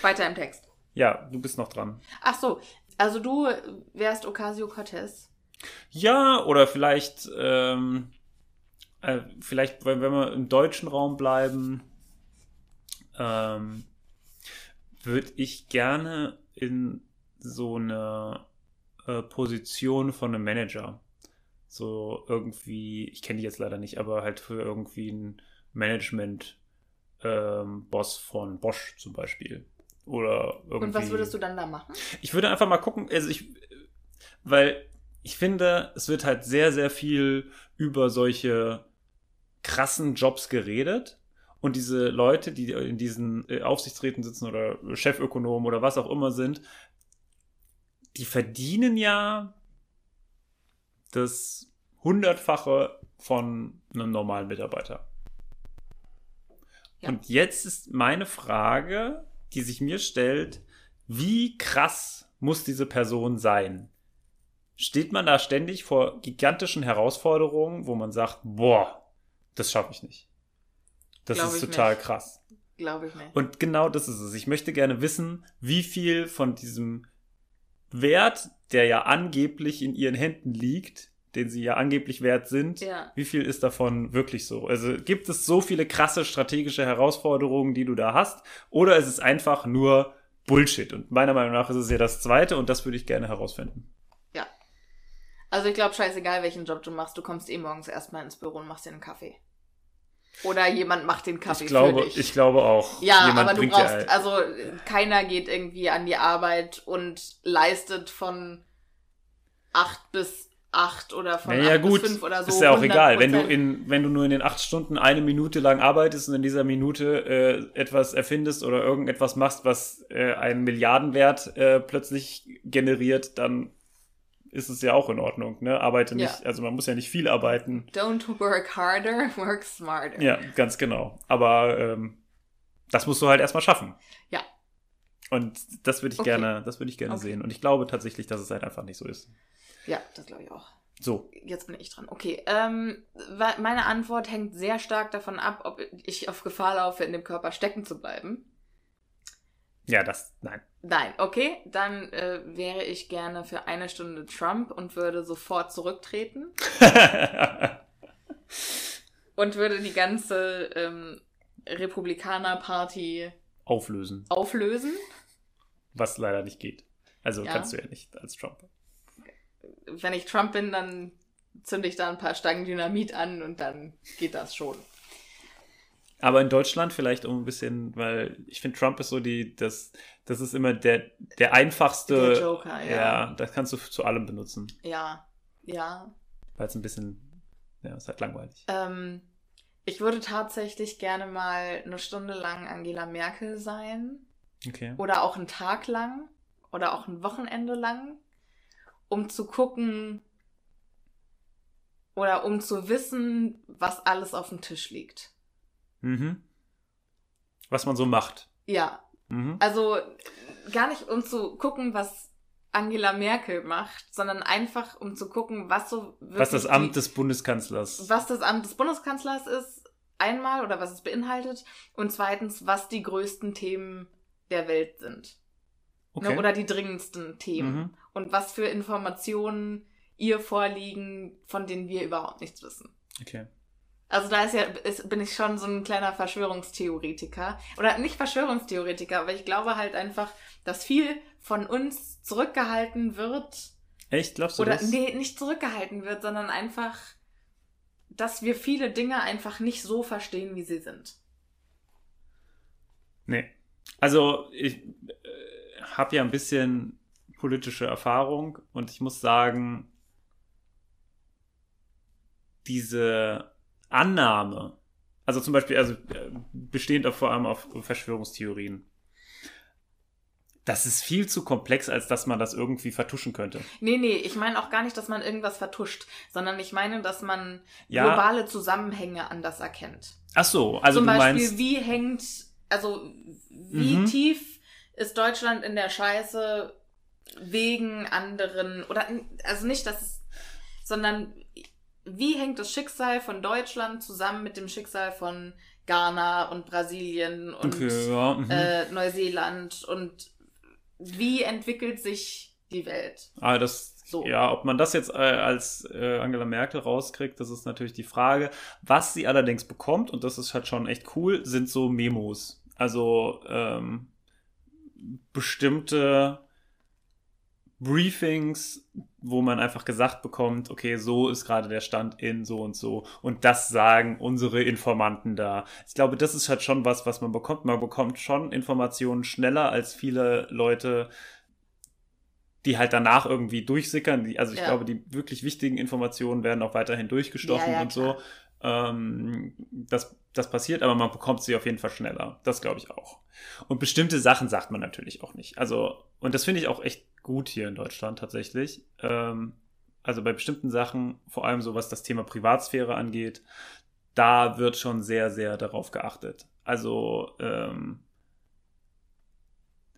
Weiter im Text. Ja, du bist noch dran. Ach so, also du wärst Ocasio-Cortez. Ja, oder vielleicht, ähm, äh, vielleicht, wenn, wenn wir im deutschen Raum bleiben, ähm, würde ich gerne in so eine äh, Position von einem Manager. So irgendwie, ich kenne die jetzt leider nicht, aber halt für irgendwie ein Management ähm, von Bosch zum Beispiel. Oder irgendwie. Und was würdest du dann da machen? Ich würde einfach mal gucken, also ich, weil ich finde, es wird halt sehr, sehr viel über solche krassen Jobs geredet. Und diese Leute, die in diesen äh, Aufsichtsräten sitzen oder Chefökonomen oder was auch immer sind, die verdienen ja das Hundertfache von einem normalen Mitarbeiter. Ja. Und jetzt ist meine Frage, die sich mir stellt, wie krass muss diese Person sein? Steht man da ständig vor gigantischen Herausforderungen, wo man sagt, boah, das schaffe ich nicht. Das Glaub ist total nicht. krass. Glaube ich nicht. Und genau das ist es. Ich möchte gerne wissen, wie viel von diesem Wert, der ja angeblich in ihren Händen liegt, den sie ja angeblich wert sind, Ja. wie viel ist davon wirklich so? Also gibt es so viele krasse strategische Herausforderungen, die du da hast, oder ist es einfach nur Bullshit? Und meiner Meinung nach ist es ja das Zweite und das würde ich gerne herausfinden. Ja. Also ich glaube, scheißegal, welchen Job du machst, du kommst eh morgens erstmal ins Büro und machst dir einen Kaffee. Oder jemand macht den Kaffee Ich glaube, für dich. ich glaube auch. ja, jemand aber du brauchst, also keiner geht irgendwie an die Arbeit und leistet von acht bis acht oder von Naja, acht gut, bis fünf oder so. ist ja auch egal. Wenn du 100%. in, wenn du nur in den acht Stunden eine Minute lang arbeitest und in dieser Minute äh, etwas erfindest oder irgendetwas machst, was äh, einen Milliardenwert äh, plötzlich generiert, dann ist es ja auch in Ordnung. Ne? Arbeite nicht, also man muss ja nicht viel arbeiten. Don't work harder, work smarter. Ja, ganz genau. Aber ähm, das musst du halt erstmal schaffen. Ja. Und das würde ich Okay. gerne, das würde ich gerne Okay. sehen. Und ich glaube tatsächlich, dass es halt einfach nicht so ist. Ja, das glaube ich auch. So. Jetzt bin ich dran. Okay, ähm, meine Antwort hängt sehr stark davon ab, ob ich auf Gefahr laufe, in dem Körper stecken zu bleiben. Ja, das, nein. Nein, okay, dann äh, wäre ich gerne für eine Stunde Trump und würde sofort zurücktreten und würde die ganze ähm, Republikaner-Party Auflösen. auflösen. Was leider nicht geht. Also Ja. kannst du ja nicht als Trump. Wenn ich Trump bin, dann zünde ich da ein paar Stangen Dynamit an und dann geht das schon. Aber in Deutschland vielleicht um ein bisschen, weil ich finde, Trump ist so die, das, das ist immer der, der einfachste. Der Joker, ja. Ja, das kannst du zu allem benutzen. Ja, ja. Weil es ein bisschen, ja, ist halt langweilig. Ähm, ich würde tatsächlich gerne mal eine Stunde lang Angela Merkel sein. Okay. Oder auch einen Tag lang. Oder auch ein Wochenende lang. Um zu gucken. Oder um zu wissen, was alles auf dem Tisch liegt. Mhm. Was man so macht. Ja, Mhm. Also gar nicht um zu gucken, was Angela Merkel macht, sondern einfach um zu gucken, was so wirklich Was das Amt die, des Bundeskanzlers. was das Amt des Bundeskanzlers ist, einmal oder was es beinhaltet und zweitens, was die größten Themen der Welt sind Okay. ne, oder die dringendsten Themen Mhm. und was für Informationen ihr vorliegen, von denen wir überhaupt nichts wissen. okay. Also da ist ja, ist, bin ich schon so ein kleiner Verschwörungstheoretiker. Oder nicht Verschwörungstheoretiker, aber ich glaube halt einfach, dass viel von uns zurückgehalten wird. Echt, glaubst du Oder das? nee, nicht zurückgehalten wird, sondern einfach, dass wir viele Dinge einfach nicht so verstehen, wie sie sind. Nee. Also, ich äh, habe ja ein bisschen politische Erfahrung und ich muss sagen, diese Annahme, also zum Beispiel, also äh, bestehend auf, vor allem auf Verschwörungstheorien, das ist viel zu komplex, als dass man das irgendwie vertuschen könnte. Nee, nee, ich meine auch gar nicht, dass man irgendwas vertuscht, sondern ich meine, dass man Ja. globale Zusammenhänge anders erkennt. Ach so, also Zum du Beispiel, meinst, wie hängt, also wie Mhm. tief ist Deutschland in der Scheiße wegen anderen, oder also nicht, dass es, sondern wie hängt das Schicksal von Deutschland zusammen mit dem Schicksal von Ghana und Brasilien und okay, ja, mhm. äh, Neuseeland und wie entwickelt sich die Welt? Aber das, So. ja, ob man das jetzt äh, als äh, Angela Merkel rauskriegt, das ist natürlich die Frage. Was sie allerdings bekommt, und das ist halt schon echt cool, sind so Memos. Also ähm, bestimmte Briefings, wo man einfach gesagt bekommt, okay, so ist gerade der Stand in so und so. Und das sagen unsere Informanten da. Ich glaube, das ist halt schon was, was man bekommt. Man bekommt schon Informationen schneller als viele Leute, die halt danach irgendwie durchsickern. Also ich Ja. glaube, die wirklich wichtigen Informationen werden auch weiterhin durchgestochen Ja, ja, und so. Ähm, das, das passiert, aber man bekommt sie auf jeden Fall schneller. Das glaube ich auch. Und bestimmte Sachen sagt man natürlich auch nicht. Also, und das finde ich auch echt gut hier in Deutschland tatsächlich. Ähm, also bei bestimmten Sachen, vor allem so was das Thema Privatsphäre angeht, da wird schon sehr, sehr darauf geachtet. Also, ähm,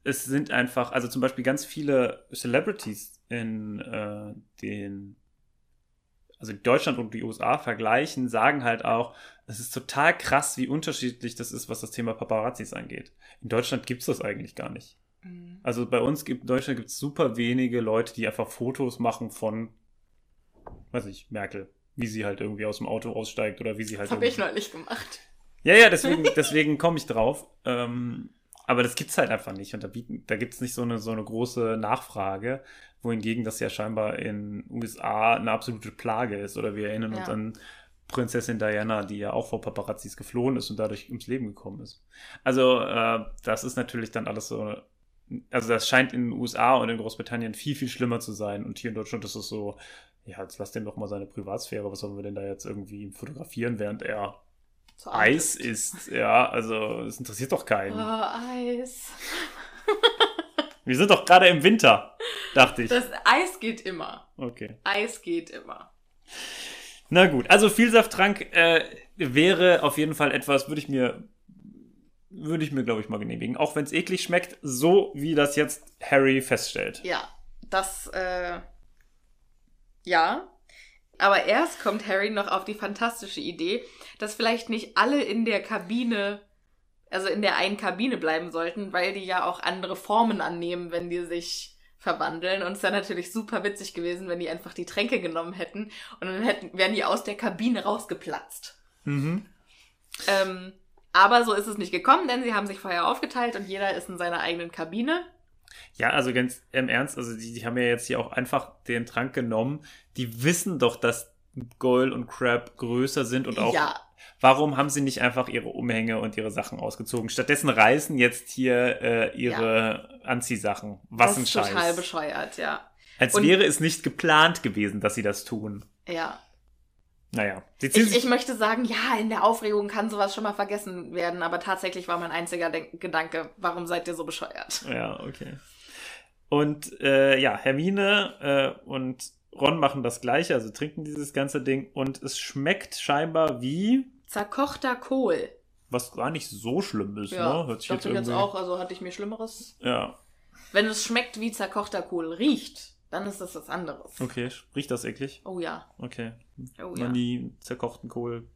es sind einfach, also zum Beispiel ganz viele Celebrities in äh, den, also Deutschland und die USA vergleichen, sagen halt auch, es ist total krass, wie unterschiedlich das ist, was das Thema Paparazzis angeht. In Deutschland gibt's das eigentlich gar nicht. Also bei uns gibt, in Deutschland gibt es super wenige Leute, die einfach Fotos machen von, weiß ich, Merkel. Wie sie halt irgendwie aus dem Auto aussteigt oder wie sie halt. Das habe ich neulich gemacht. ja, ja, deswegen, deswegen komme ich drauf. Ähm, aber das gibt's halt einfach nicht. Und da, bieten, da gibt's nicht so eine, so eine große Nachfrage, wohingegen das ja scheinbar in USA eine absolute Plage ist. Oder wir erinnern uns Ja. an Prinzessin Diana, die ja auch vor Paparazzis geflohen ist und dadurch ums Leben gekommen ist. Also, äh, das ist natürlich dann alles so. Also, das scheint in den USA und in Großbritannien viel, viel schlimmer zu sein. Und hier in Deutschland ist es so, ja, jetzt lass den doch mal seine Privatsphäre. Was sollen wir denn da jetzt irgendwie fotografieren, während er Eis ist, ja, also es interessiert doch Oh, keinen. Eis. Wir sind doch gerade im Winter, dachte ich. Das Eis geht immer. Okay. Eis geht immer. Na gut, also Vielsafttrank äh, wäre auf jeden Fall etwas, würde ich mir, würde ich mir, glaube ich, mal genehmigen. Auch wenn es eklig schmeckt, so wie das jetzt Harry feststellt. Ja, das, äh, ja. Aber erst kommt Harry noch auf die fantastische Idee, dass vielleicht nicht alle in der Kabine also in der einen Kabine bleiben sollten, weil die ja auch andere Formen annehmen, wenn die sich verwandeln. Und es wäre natürlich super witzig gewesen, wenn die einfach die Tränke genommen hätten und dann hätten, wären die aus der Kabine rausgeplatzt. Mhm. Ähm, aber so ist es nicht gekommen, denn sie haben sich vorher aufgeteilt und jeder ist in seiner eigenen Kabine. Ja, also ganz im Ernst, also die, die haben ja jetzt hier auch einfach den Trank genommen. Die wissen doch, dass Goyle und Crab größer sind und auch. Ja, Warum haben sie nicht einfach ihre Umhänge und ihre Sachen ausgezogen? Stattdessen reißen jetzt hier äh, ihre Anziehsachen. Was das ein ist Scheiß. total bescheuert, ja. Als Und- wäre es nicht geplant gewesen, dass sie das tun. Ja. Naja. Sie ziehen Ich, ich möchte sagen, ja, in der Aufregung kann sowas schon mal vergessen werden, aber tatsächlich war mein einziger Denk Gedanke, warum seid ihr so bescheuert? Ja, okay. Und äh, ja, Hermine äh, und Ron machen das gleiche, also trinken dieses ganze Ding und es schmeckt scheinbar wie, Zerkochter Kohl. was gar nicht so schlimm ist, Ja, ne? Hört sich dachte jetzt jetzt irgendwie. auch, also hatte ich mir Schlimmeres. Ja, Wenn es schmeckt wie zerkochter Kohl riecht, dann ist das was anderes. okay. Riecht das eklig? Oh ja, Okay. oh Noch ja. nie zerkochten Kohl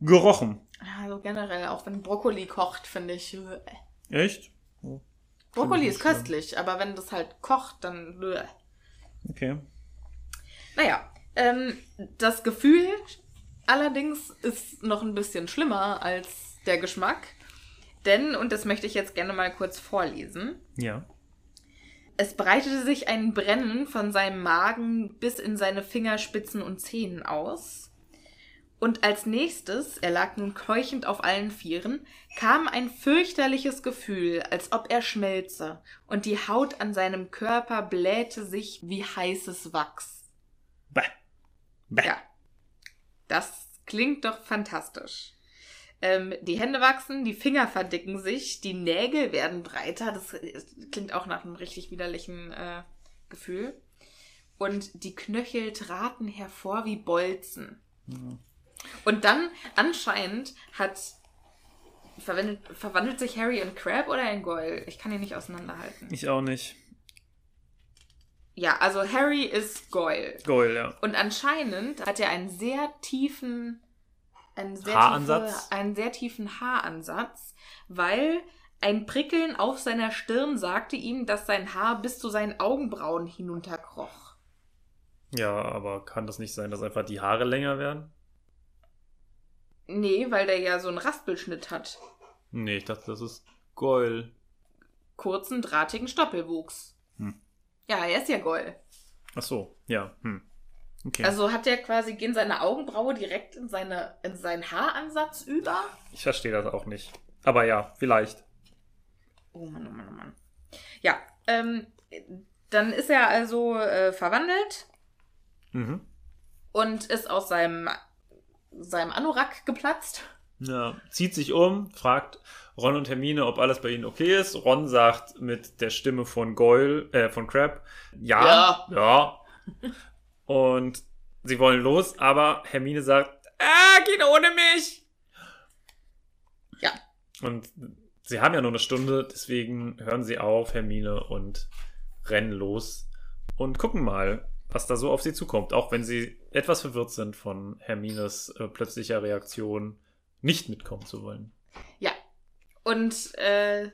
gerochen. Also generell, auch wenn Brokkoli kocht, finde ich. äh, Echt? Oh, Brokkoli ist schlimm. köstlich, aber wenn das halt kocht, dann. äh. Okay. Naja, ähm, das Gefühl allerdings ist noch ein bisschen schlimmer als der Geschmack. Denn, und das möchte ich jetzt gerne mal kurz vorlesen, Ja. Es breitete sich ein Brennen von seinem Magen bis in seine Fingerspitzen und Zehen aus. Und als nächstes, er lag nun keuchend auf allen Vieren, kam ein fürchterliches Gefühl, als ob er schmelze, und die Haut an seinem Körper blähte sich wie heißes Wachs. Bäh. Bäh. Ja. Das klingt doch fantastisch. Ähm, die Hände wachsen, die Finger verdicken sich, die Nägel werden breiter. Das äh, klingt auch nach einem richtig widerlichen äh, Gefühl. Und die Knöchel traten hervor wie Bolzen. Und dann anscheinend hat verwendet, verwandelt sich Harry in Crab oder in Goyle. Ich kann ihn nicht auseinanderhalten. Ich auch nicht. Ja, also Harry ist Goyle. Goyle, ja. Und anscheinend hat er einen sehr tiefen, einen sehr, Haaransatz? Tiefe, einen sehr tiefen Haaransatz, weil ein Prickeln auf seiner Stirn sagte ihm, dass sein Haar bis zu seinen Augenbrauen hinunterkroch. Ja, aber kann das nicht sein, dass einfach die Haare länger werden? Nee, weil der ja so einen Raspelschnitt hat. Nee, ich dachte, das ist Goyle. Kurzen, drahtigen Stoppelwuchs. Hm. Ja, er ist ja Goll. Ach so, ja. Hm. Okay. Also hat er quasi, gehen seine Augenbraue direkt in, seine, in seinen Haaransatz über? ich verstehe das auch nicht. Aber ja, vielleicht. Oh Mann, oh Mann, oh Mann. Ja, ähm, dann ist er also äh, verwandelt Mhm. und ist aus seinem, seinem Anorak geplatzt. Ja, zieht sich um, fragt Ron und Hermine, ob alles bei ihnen okay ist. Ron sagt mit der Stimme von Goyle, äh, von Crab, ja, ja. Und sie wollen los, aber Hermine sagt, ah, geht ohne mich. Ja. Und sie haben ja nur eine Stunde, deswegen hören sie auf, Hermine, und rennen los und gucken mal, was da so auf sie zukommt. Auch wenn sie etwas verwirrt sind von Hermines äh, plötzlicher Reaktion, nicht mitkommen zu wollen. Ja. Und äh,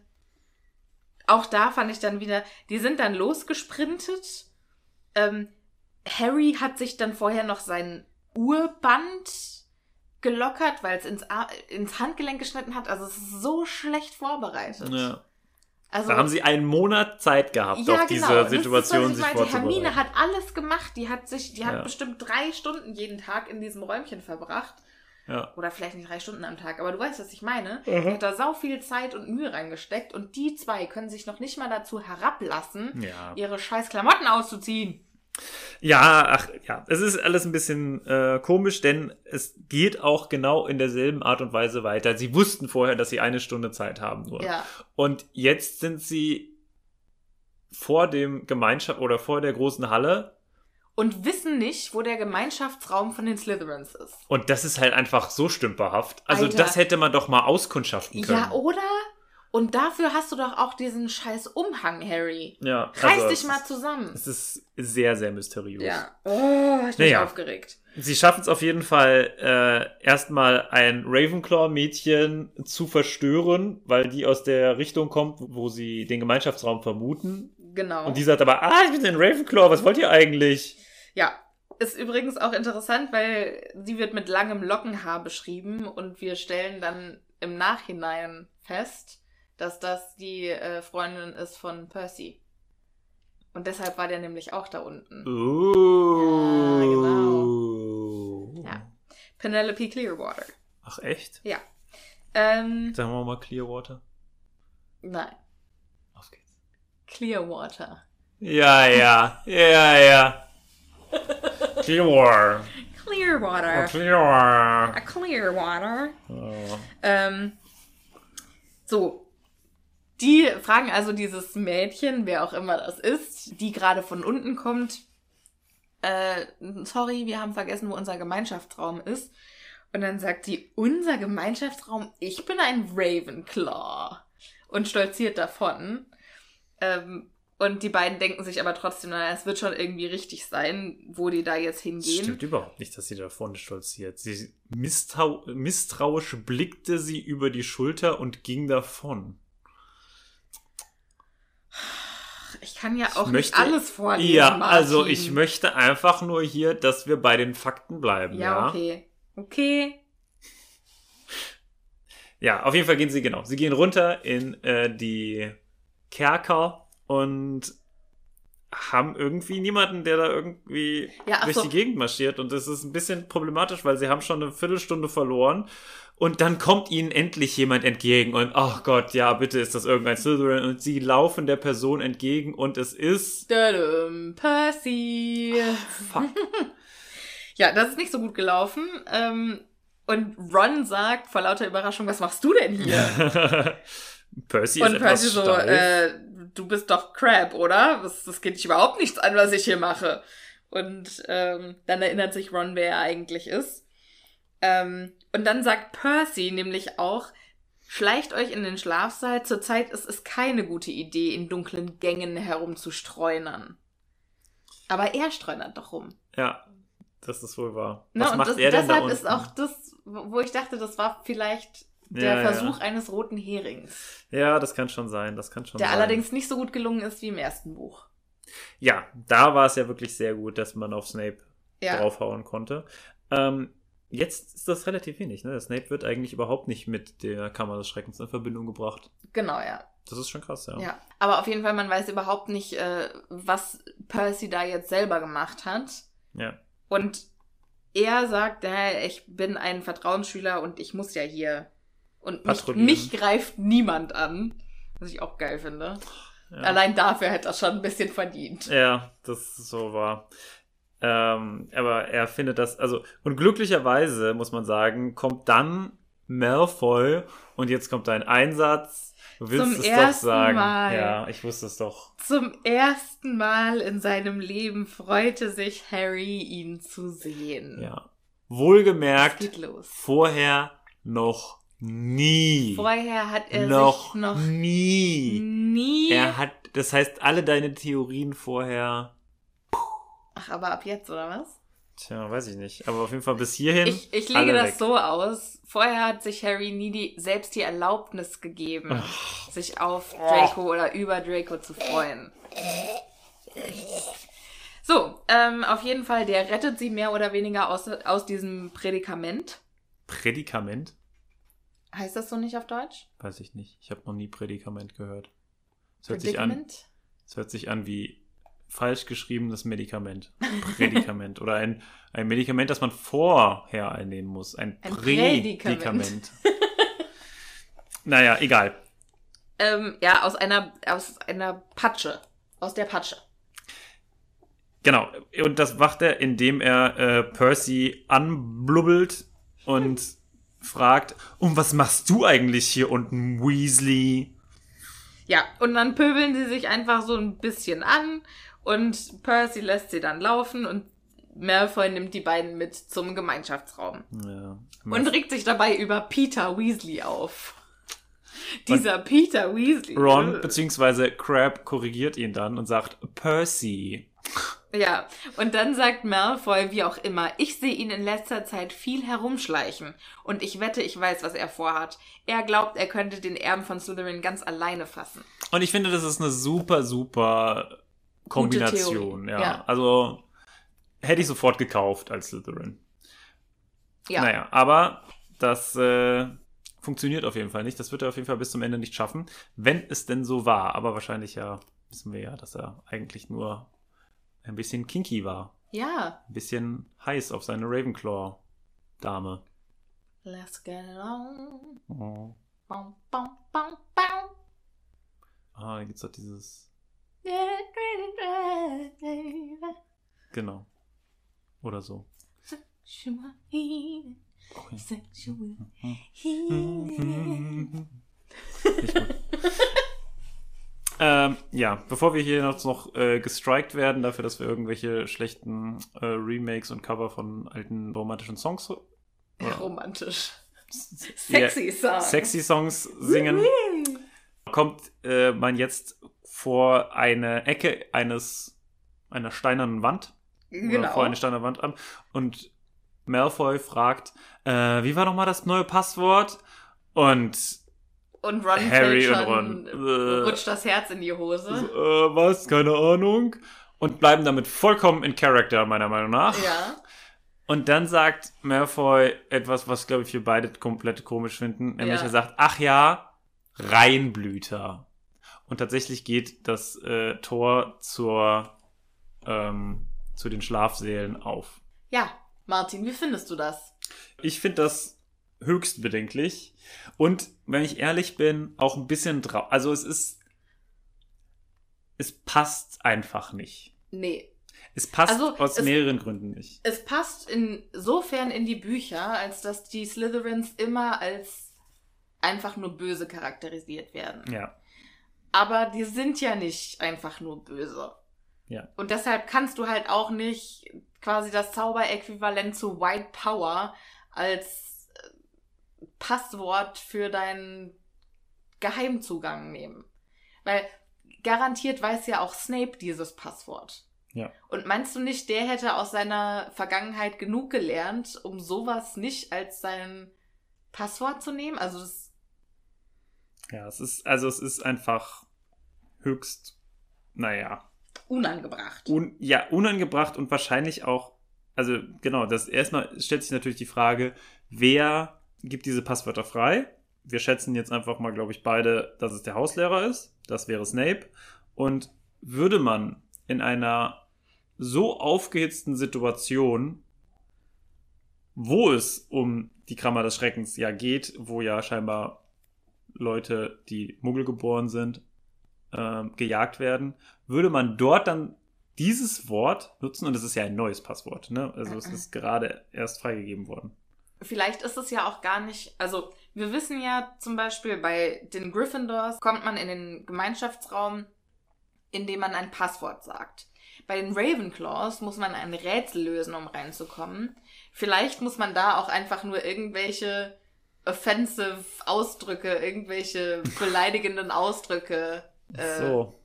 auch da fand ich dann wieder, die sind dann losgesprintet. Ähm, Harry hat sich dann vorher noch sein Urband gelockert, weil es ins, Ar- ins Handgelenk geschnitten hat. Also es ist so schlecht vorbereitet. Ja. Also, Da haben sie einen Monat Zeit gehabt, auf genau. diese Das ist, Situation was ich sich meinte. vorzubereiten. Hermine hat alles gemacht. Die hat sich, die hat Ja. bestimmt drei Stunden jeden Tag in diesem Räumchen verbracht. ja. Oder vielleicht nicht drei Stunden am Tag, aber du weißt, was ich meine. Mhm. Die hat da sau viel Zeit und Mühe reingesteckt und die zwei können sich noch nicht mal dazu herablassen, Ja. ihre scheiß Klamotten auszuziehen. Ja, ach ja, es ist alles ein bisschen äh, komisch, denn es geht auch genau in derselben Art und Weise weiter. Sie wussten vorher, dass sie eine Stunde Zeit haben nur. Ja. Und jetzt sind sie vor dem Gemeinschaft oder vor der großen Halle Und wissen nicht, wo der Gemeinschaftsraum von den Slytherins ist. und das ist halt einfach so stümperhaft. Also Alter. das hätte man doch mal auskundschaften können. Ja, oder? Und dafür hast du doch auch diesen scheiß Umhang, Harry. Ja, Reiß also dich mal zusammen. Es ist sehr, sehr mysteriös. Ja. Oh, ich bin Naja. aufgeregt. Sie schaffen es auf jeden Fall, äh, erstmal ein Ravenclaw-Mädchen zu verstören, weil die aus der Richtung kommt, wo sie den Gemeinschaftsraum vermuten. Genau. Und die sagt aber, ah, ich bin ein Ravenclaw, was wollt ihr eigentlich? Ja, ist übrigens auch interessant, weil sie wird mit langem Lockenhaar beschrieben und wir stellen dann im Nachhinein fest, dass das die äh, Freundin ist von Percy. Und deshalb war der nämlich auch da unten. Oh. Ja. Penelope Clearwater. Ach, echt? Ja. Ähm, Sagen wir mal Clearwater. nein, Auf geht's. Clearwater. Ja, ja, ja, ja. Clearwater. Clearwater. Clearwater. A Clearwater. Oh. Ähm, so. Die fragen also dieses Mädchen, wer auch immer das ist, die gerade von unten kommt. Äh, sorry, wir haben vergessen, wo unser Gemeinschaftsraum ist. Und dann sagt die, unser Gemeinschaftsraum, ich bin ein Ravenclaw. Und stolziert davon. Ähm, und die beiden denken sich aber trotzdem, naja, es wird schon irgendwie richtig sein, wo die da jetzt hingehen. stimmt überhaupt nicht, dass sie da vorne stolziert. Sie misstrau misstrauisch blickte sie über die Schulter und ging davon. Ich kann ja auch möchte- nicht alles vorlesen. Ja, Martin. also ich möchte einfach nur hier, dass wir bei den Fakten bleiben. Ja, Ja, okay. Okay. Ja, auf jeden Fall gehen sie, genau. Sie gehen runter in äh, die Kerker und haben irgendwie niemanden, der da irgendwie Ja, durch so. die Gegend marschiert. Und das ist ein bisschen problematisch, weil sie haben schon eine Viertelstunde verloren. Und dann kommt ihnen endlich jemand entgegen. Und ach Gott, ja, bitte ist das irgendein Slytherin. Und sie laufen der Person entgegen und es ist... Dadum, Percy. Fuck. Ja, das ist nicht so gut gelaufen. Ähm, und Ron sagt vor lauter Überraschung, was machst du denn hier? Percy ist und etwas Percy so, steif. äh, du bist doch Crab, oder? Das, das geht dich überhaupt nichts an, was ich hier mache. Und ähm, dann erinnert sich Ron, wer er eigentlich ist. Ähm, und dann sagt Percy nämlich auch, schleicht euch in den Schlafsaal. Zurzeit ist es keine gute Idee, in dunklen Gängen herumzustreunern. Aber er streunert doch rum. Ja, das ist wohl wahr. Ne? Was und macht das, er denn da deshalb unten? ist auch das, wo ich dachte, das war vielleicht der Ja, ja. Versuch eines roten Herings. Ja, das kann schon sein, das kann schon Der sein. allerdings nicht so gut gelungen ist wie im ersten Buch. Ja, da war es ja wirklich sehr gut, dass man auf Snape Ja. draufhauen konnte. Ähm, jetzt ist das relativ wenig, ne? Snape wird eigentlich überhaupt nicht mit der Kammer des Schreckens in Verbindung gebracht. Genau, ja. Das ist schon krass, ja. Ja. Aber auf jeden Fall, man weiß überhaupt nicht, äh, was Percy da jetzt selber gemacht hat. Ja. Und er sagt, äh, ich bin ein Vertrauensschüler und ich muss ja hier. Und mich, mich greift niemand an. Was ich auch geil finde. Ja. Allein dafür hätte er schon ein bisschen verdient. Ja, das ist so wahr. Ähm, aber er findet das, also, und glücklicherweise, muss man sagen, kommt dann Malfoy und jetzt kommt dein Einsatz. Du willst Zum es doch sagen. Mal. Ja, ich wusste es doch. Zum ersten Mal in seinem Leben freute sich Harry, ihn zu sehen. Ja. Wohlgemerkt, vorher noch nie. Vorher hat er noch, sich noch nie. nie. Er hat, das heißt, alle deine Theorien vorher, Ach, aber ab jetzt, oder was? tja, weiß ich nicht. Aber auf jeden Fall bis hierhin. Ich, ich lege das weg. so aus. Vorher hat sich Harry nie die, selbst die Erlaubnis gegeben, sich auf Draco oder über Draco zu freuen. So, ähm, auf jeden Fall, der rettet sie mehr oder weniger aus, aus diesem Prädikament. Prädikament? Heißt das so nicht auf Deutsch? Weiß ich nicht. Ich habe noch nie Prädikament gehört. Es hört, sich an, Prädikament? es hört sich an wie falsch geschriebenes Medikament. Prädikament. Oder ein, ein Medikament, das man vorher einnehmen muss. Ein, Ein Prädikament. Prädikament. naja, egal. Ähm, ja, aus einer, aus einer Patsche. Aus der Patsche. Genau. Und das macht er, indem er äh, Percy anblubbelt und fragt, und was machst du eigentlich hier unten, Weasley? Ja, und dann pöbeln sie sich einfach so ein bisschen an und Percy lässt sie dann laufen und Malfoy nimmt die beiden mit zum Gemeinschaftsraum Ja. und regt sich dabei über Peter Weasley auf. Dieser Peter Weasley. Ron bzw. Crab korrigiert ihn dann und sagt Percy. Ja, und dann sagt Malfoy, wie auch immer, ich sehe ihn in letzter Zeit viel herumschleichen. Und ich wette, ich weiß, was er vorhat. Er glaubt, er könnte den Erben von Slytherin ganz alleine fassen. Und ich finde, das ist eine super, super Kombination. Ja. ja. Also hätte ich sofort gekauft als Slytherin. Ja, Naja, aber das äh, funktioniert auf jeden Fall nicht. Das wird er auf jeden Fall bis zum Ende nicht schaffen, wenn es denn so war. Aber wahrscheinlich ja, wissen wir ja, dass er eigentlich nur ein bisschen kinky war. ja. Ein bisschen heiß auf seine Ravenclaw-Dame. Let's get on. Oh. Bum, bum, bum, bum. Ah, da gibt's doch dieses. Genau. Oder so. Sexual healing. Okay. Sexual Nicht healing. gut. ähm, ja, bevor wir hier noch, noch äh, gestrikt werden, dafür, dass wir irgendwelche schlechten äh, Remakes und Cover von alten romantischen Songs oder Romantisch. Sexy Song. sexy Songs singen, kommt äh, man jetzt vor eine Ecke eines einer steinernen Wand oder Genau. vor eine steinerne Wand an und Malfoy fragt, äh, wie war nochmal das neue Passwort? Und Und Ron Harry und Ron, äh, rutscht das Herz in die Hose. äh, was? Keine Ahnung. Und bleiben damit vollkommen in Character, meiner Meinung nach. Ja. Und dann sagt Malfoy etwas, was, glaube ich, wir beide komplett komisch finden. Nämlich Ja. er sagt, ach ja, Reinblüter. Und tatsächlich geht das äh, Tor zur, ähm, zu den Schlafsälen auf. Ja, Martin, wie findest du das? Ich finde das höchst bedenklich. Und wenn ich ehrlich bin, auch ein bisschen drauf. Also es ist. Es passt einfach nicht. Nee. Es passt Also, aus es- mehreren Gründen nicht. Es passt insofern in die Bücher, als dass die Slytherins immer als einfach nur böse charakterisiert werden. Ja. Aber die sind ja nicht einfach nur böse. Ja. Und deshalb kannst du halt auch nicht quasi das Zauberäquivalent zu White Power als äh, Passwort für deinen Geheimzugang nehmen. Weil garantiert weiß ja auch Snape dieses Passwort. Ja. Und meinst du nicht, der hätte aus seiner Vergangenheit genug gelernt, um sowas nicht als sein Passwort zu nehmen? Also das, Ja, es ist, also es ist einfach höchst, naja, unangebracht. un, ja, unangebracht und wahrscheinlich auch, also genau, das erstmal stellt sich natürlich die Frage, wer gibt diese Passwörter frei? Wir schätzen jetzt einfach mal, glaube ich, beide, dass es der Hauslehrer ist. Das wäre Snape. Und würde man in einer so aufgehitzten Situation, wo es um die Kammer des Schreckens ja geht, wo ja scheinbar Leute, die Muggel geboren sind, ähm, gejagt werden, würde man dort dann dieses Wort nutzen und es ist ja ein neues Passwort, ne? Also es ist gerade erst freigegeben worden. Vielleicht ist es ja auch gar nicht, also wir wissen ja zum Beispiel bei den Gryffindors kommt man in den Gemeinschaftsraum, indem man ein Passwort sagt. Bei den Ravenclaws muss man ein Rätsel lösen, um reinzukommen. Vielleicht muss man da auch einfach nur irgendwelche offensive Ausdrücke, irgendwelche beleidigenden Ausdrücke äh, so.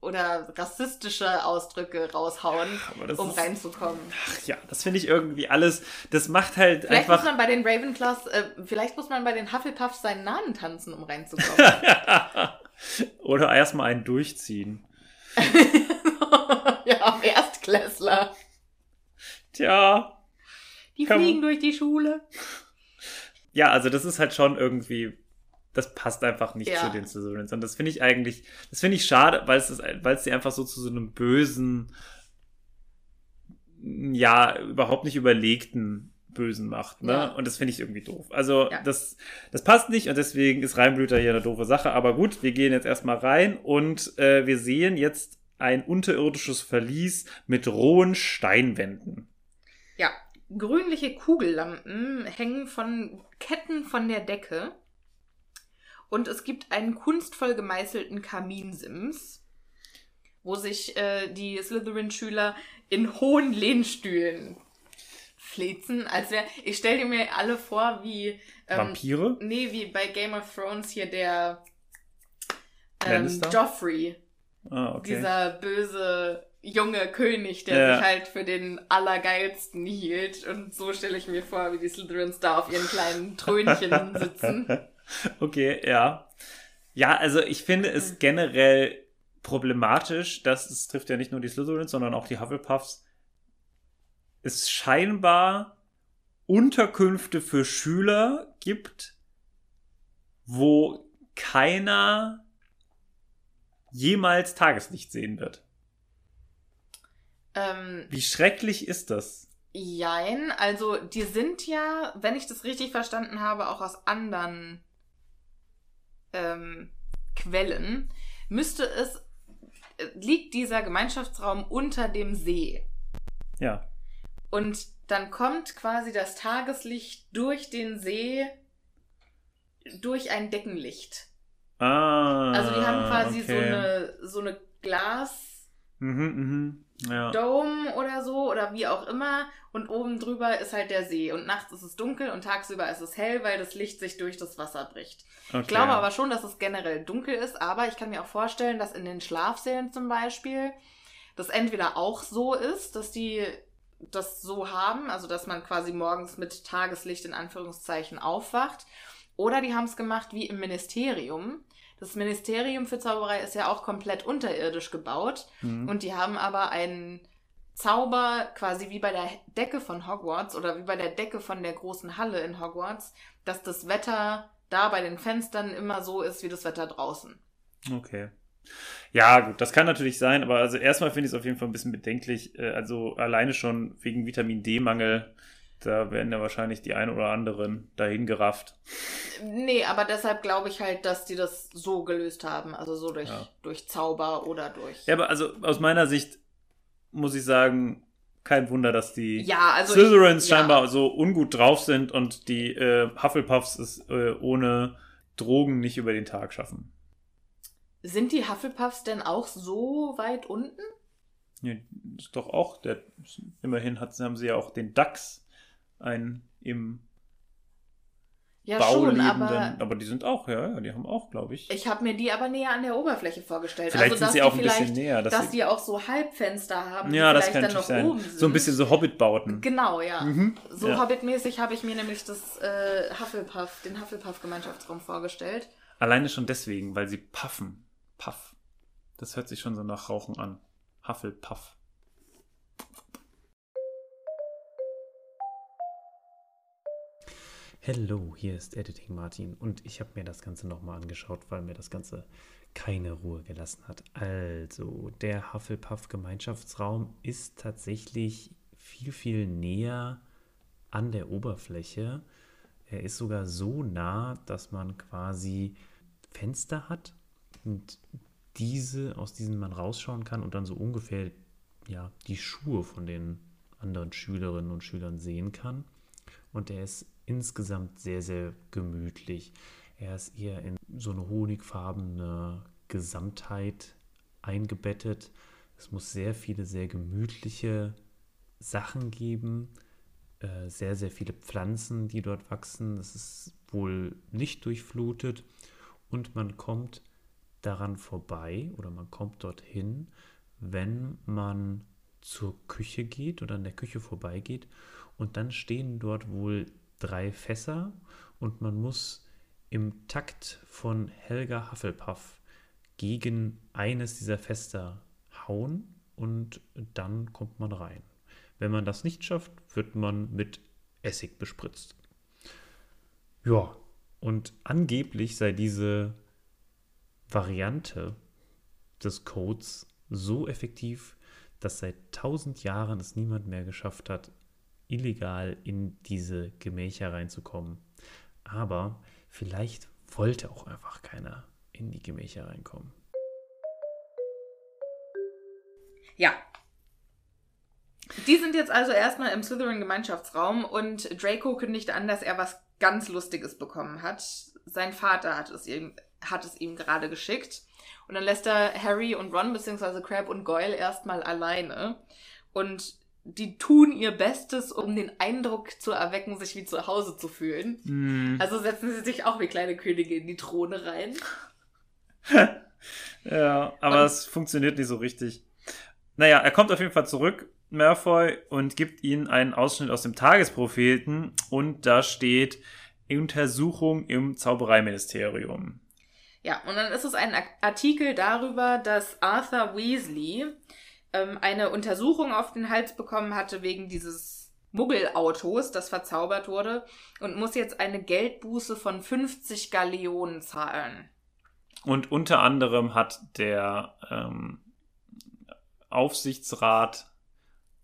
oder rassistische Ausdrücke raushauen, das um ist- reinzukommen. Ach ja, das finde ich irgendwie alles, das macht halt Vielleicht muss einfach. man bei den Ravenclaws, äh, vielleicht muss man bei den Hufflepuffs seinen Namen tanzen, um reinzukommen. Oder erstmal einen durchziehen. ja, Erstklässler. Tja. Die fliegen durch die Schule. Ja, also das ist halt schon irgendwie, das passt einfach nicht Ja. zu den Slytherins. Und das finde ich eigentlich, das finde ich schade, weil es, ist, weil es die einfach so zu so einem bösen, ja, überhaupt nicht überlegten Bösen macht. Ne? Ja. Und das finde ich irgendwie doof. Also Ja. das, das passt nicht und deswegen ist Reinblüter hier eine doofe Sache. Aber gut, wir gehen jetzt erstmal rein und äh, wir sehen jetzt ein unterirdisches Verlies mit rohen Steinwänden. Ja, grünliche Kugellampen hängen von Ketten von der Decke. Und es gibt einen kunstvoll gemeißelten Kaminsims, wo sich äh, die Slytherin-Schüler in hohen Lehnstühlen Flezen, als wäre. Ich stelle dir mir alle vor, wie. Ähm, Vampire? Nee, wie bei Game of Thrones hier der ähm? Joffrey. Ah, okay. Dieser böse junge König, der Ja. sich halt für den Allergeilsten hielt. Und so stelle ich mir vor, wie die Slytherins da auf ihren kleinen Trönchen sitzen. Okay, ja. Ja, also ich finde es generell problematisch, dass es trifft ja nicht nur die Slytherins, sondern auch die Hufflepuffs. Es scheinbar Unterkünfte für Schüler gibt, wo keiner jemals Tageslicht sehen wird. Ähm, Wie schrecklich ist das? Jein, also die sind ja, wenn ich das richtig verstanden habe, auch aus anderen ähm, Quellen, müsste es, äh, liegt dieser Gemeinschaftsraum unter dem See. Ja. Und dann kommt quasi das Tageslicht durch den See durch ein Deckenlicht. Ah. Also die haben quasi so okay. eine so eine Glas Mhm, mhm. Ja. Dome oder so oder wie auch immer und oben drüber ist halt der See und nachts ist es dunkel und tagsüber ist es hell, weil das Licht sich durch das Wasser bricht. Okay. Ich glaube aber schon, dass es generell dunkel ist, aber ich kann mir auch vorstellen, dass in den Schlafsälen zum Beispiel das entweder auch so ist, dass die das so haben, also dass man quasi morgens mit Tageslicht in Anführungszeichen aufwacht, oder die haben es gemacht wie im Ministerium. Das Ministerium für Zauberei ist ja auch komplett unterirdisch gebaut Mhm. und die haben aber einen Zauber quasi wie bei der Decke von Hogwarts oder wie bei der Decke von der großen Halle in Hogwarts, dass das Wetter da bei den Fenstern immer so ist wie das Wetter draußen. Okay. Ja, gut, das kann natürlich sein, aber also erstmal finde ich es auf jeden Fall ein bisschen bedenklich. äh, Also alleine schon wegen Vitamin D-Mangel, da werden ja wahrscheinlich die ein oder anderen dahin gerafft. Nee, aber deshalb glaube ich halt, dass die das so gelöst haben. Also so durch, Ja. durch Zauber oder durch. Ja, aber also aus meiner Sicht muss ich sagen, kein Wunder, dass die Ja, also Slytherins ich- ja. scheinbar so ungut drauf sind und die äh, Hufflepuffs es äh, ohne Drogen nicht über den Tag schaffen. Sind die Hufflepuffs denn auch so weit unten? Ja, ist doch auch, der, immerhin hat, haben sie ja auch den Dachs, ein im Ja, Bau schon, lebenden, aber aber, die sind auch, ja, ja, die haben auch, glaube ich. ich habe mir die aber näher an der Oberfläche vorgestellt. Vielleicht also, sind dass sie die auch ein vielleicht, bisschen näher. Dass Dass die auch so Halbfenster haben, ja, die das vielleicht kann dann noch sein. oben sind. So ein bisschen so Hobbit-Bauten. Genau, ja. Mhm, So ja. Hobbit-mäßig habe ich mir nämlich das äh, Hufflepuff, den Hufflepuff-Gemeinschaftsraum vorgestellt. Alleine schon deswegen, weil sie puffen. Puff. Das hört sich schon so nach Rauchen an. Hufflepuff. Hallo, hier ist Editing Martin und ich habe mir das Ganze nochmal angeschaut, weil mir das Ganze keine Ruhe gelassen hat. Also, der Hufflepuff Gemeinschaftsraum ist tatsächlich viel, viel näher an der Oberfläche. Er ist sogar so nah, dass man quasi Fenster hat und diese, aus diesen man rausschauen kann und dann so ungefähr ja, die Schuhe von den anderen Schülerinnen und Schülern sehen kann. Und er ist insgesamt sehr, sehr gemütlich. Er ist eher in so eine honigfarbene Gesamtheit eingebettet. Es muss sehr viele, sehr gemütliche Sachen geben. Äh, sehr, sehr viele Pflanzen, die dort wachsen. Es ist wohl lichtdurchflutet und man kommt daran vorbei oder man kommt dorthin, wenn man zur Küche geht oder an der Küche vorbeigeht und dann stehen dort wohl drei Fässer und man muss im Takt von Helga Hufflepuff gegen eines dieser Fässer hauen und dann kommt man rein. Wenn man das nicht schafft, wird man mit Essig bespritzt. Ja, und angeblich sei diese Variante des Codes so effektiv, dass seit tausend Jahren es niemand mehr geschafft hat, illegal in diese Gemächer reinzukommen. Aber vielleicht wollte auch einfach keiner in die Gemächer reinkommen. Ja. Die sind jetzt also erstmal im Slytherin-Gemeinschaftsraum und Draco kündigte an, dass er was ganz Lustiges bekommen hat. Sein Vater hat es ihm, hat es ihm gerade geschickt. Und dann lässt er Harry und Ron bzw. Crab und Goyle erstmal alleine. Und die tun ihr Bestes, um den Eindruck zu erwecken, sich wie zu Hause zu fühlen. Hm. Also setzen sie sich auch wie kleine Könige in die Throne rein. Ja, aber Und- es funktioniert nicht so richtig. Naja, er kommt auf jeden Fall zurück, Malfoy, und gibt ihnen einen Ausschnitt aus dem Tagespropheten und da steht Untersuchung im Zaubereiministerium. Ja, und dann ist es ein Artikel darüber, dass Arthur Weasley ähm, eine Untersuchung auf den Hals bekommen hatte wegen dieses Muggelautos, das verzaubert wurde, und muss jetzt eine Geldbuße von 50 Galeonen zahlen. Und unter anderem hat der ähm, Aufsichtsrat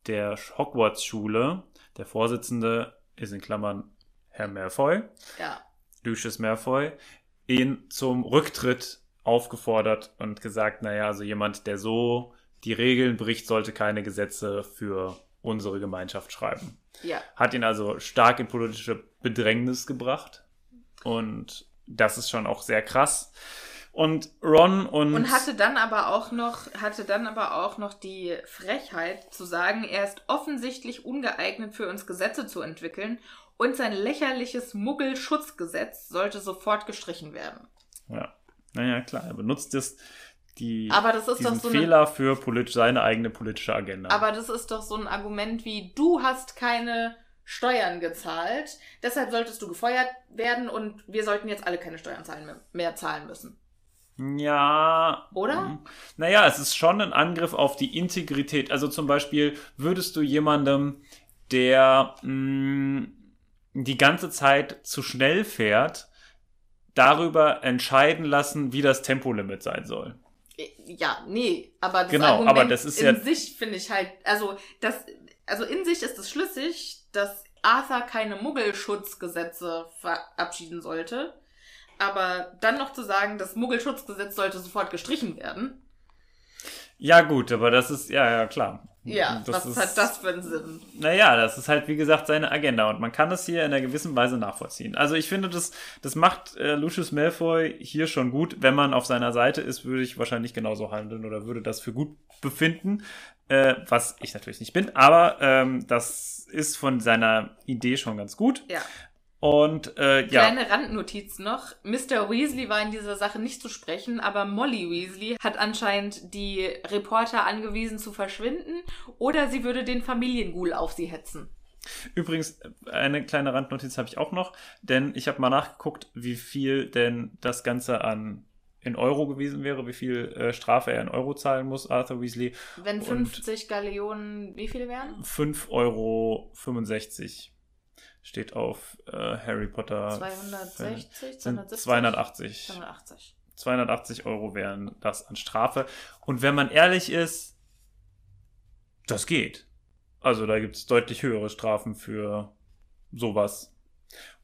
der Hogwarts-Schule, der Vorsitzende ist in Klammern Herr Malfoy, Ja. Lucius Malfoy, ihn zum Rücktritt aufgefordert und gesagt, naja, also jemand, der so die Regeln bricht, sollte keine Gesetze für unsere Gemeinschaft schreiben. Ja. Hat ihn also stark in politische Bedrängnis gebracht und das ist schon auch sehr krass. Und Ron und, Und hatte dann aber auch noch, hatte dann aber auch noch die Frechheit zu sagen, er ist offensichtlich ungeeignet für uns Gesetze zu entwickeln und sein lächerliches Muggelschutzgesetz sollte sofort gestrichen werden. ja, naja, klar, er benutzt es, die, Aber das ist doch so eine- Fehler für politisch, seine eigene politische Agenda. Aber das ist doch so ein Argument wie, du hast keine Steuern gezahlt, deshalb solltest du gefeuert werden und wir sollten jetzt alle keine Steuern zahlen, mehr- mehr zahlen müssen. Ja. Oder? mm, Naja, es ist schon ein Angriff auf die Integrität. Also zum Beispiel würdest du jemandem, der mh, die ganze Zeit zu schnell fährt, darüber entscheiden lassen, wie das Tempolimit sein soll. Ja, nee, aber das Genau, Argument aber das ist in ja- sich finde ich halt, also das, also in sich ist es schlüssig, dass Arthur keine Muggelschutzgesetze verabschieden sollte, aber dann noch zu sagen, das Muggelschutzgesetz sollte sofort gestrichen werden, Ja, gut, aber das ist, ja, ja, klar. Ja, Das was ist- hat das für einen Sinn? Naja, das ist halt, wie gesagt, seine Agenda und man kann das hier in einer gewissen Weise nachvollziehen. Also ich finde, das, das macht äh, Lucius Malfoy hier schon gut. Wenn man auf seiner Seite ist, würde ich wahrscheinlich genauso handeln oder würde das für gut befinden, äh, was ich natürlich nicht bin, aber ähm, das ist von seiner Idee schon ganz gut. Ja. Und äh, ja, Kleine Randnotiz noch. Mr. Weasley war in dieser Sache nicht zu sprechen, aber Molly Weasley hat anscheinend die Reporter angewiesen zu verschwinden oder sie würde den Familienghoul auf sie hetzen. Übrigens, eine kleine Randnotiz habe ich auch noch, denn ich habe mal nachgeguckt, wie viel denn das Ganze an in Euro gewesen wäre, wie viel äh, Strafe er in Euro zahlen muss, Arthur Weasley. Wenn Und- 50 Galeonen, wie viel wären? 5,65 Euro steht auf äh, Harry Potter. 260, Sind 270? 280. 280. 280 Euro wären das an Strafe. Und wenn man ehrlich ist, das geht. Also da gibt es deutlich höhere Strafen für sowas.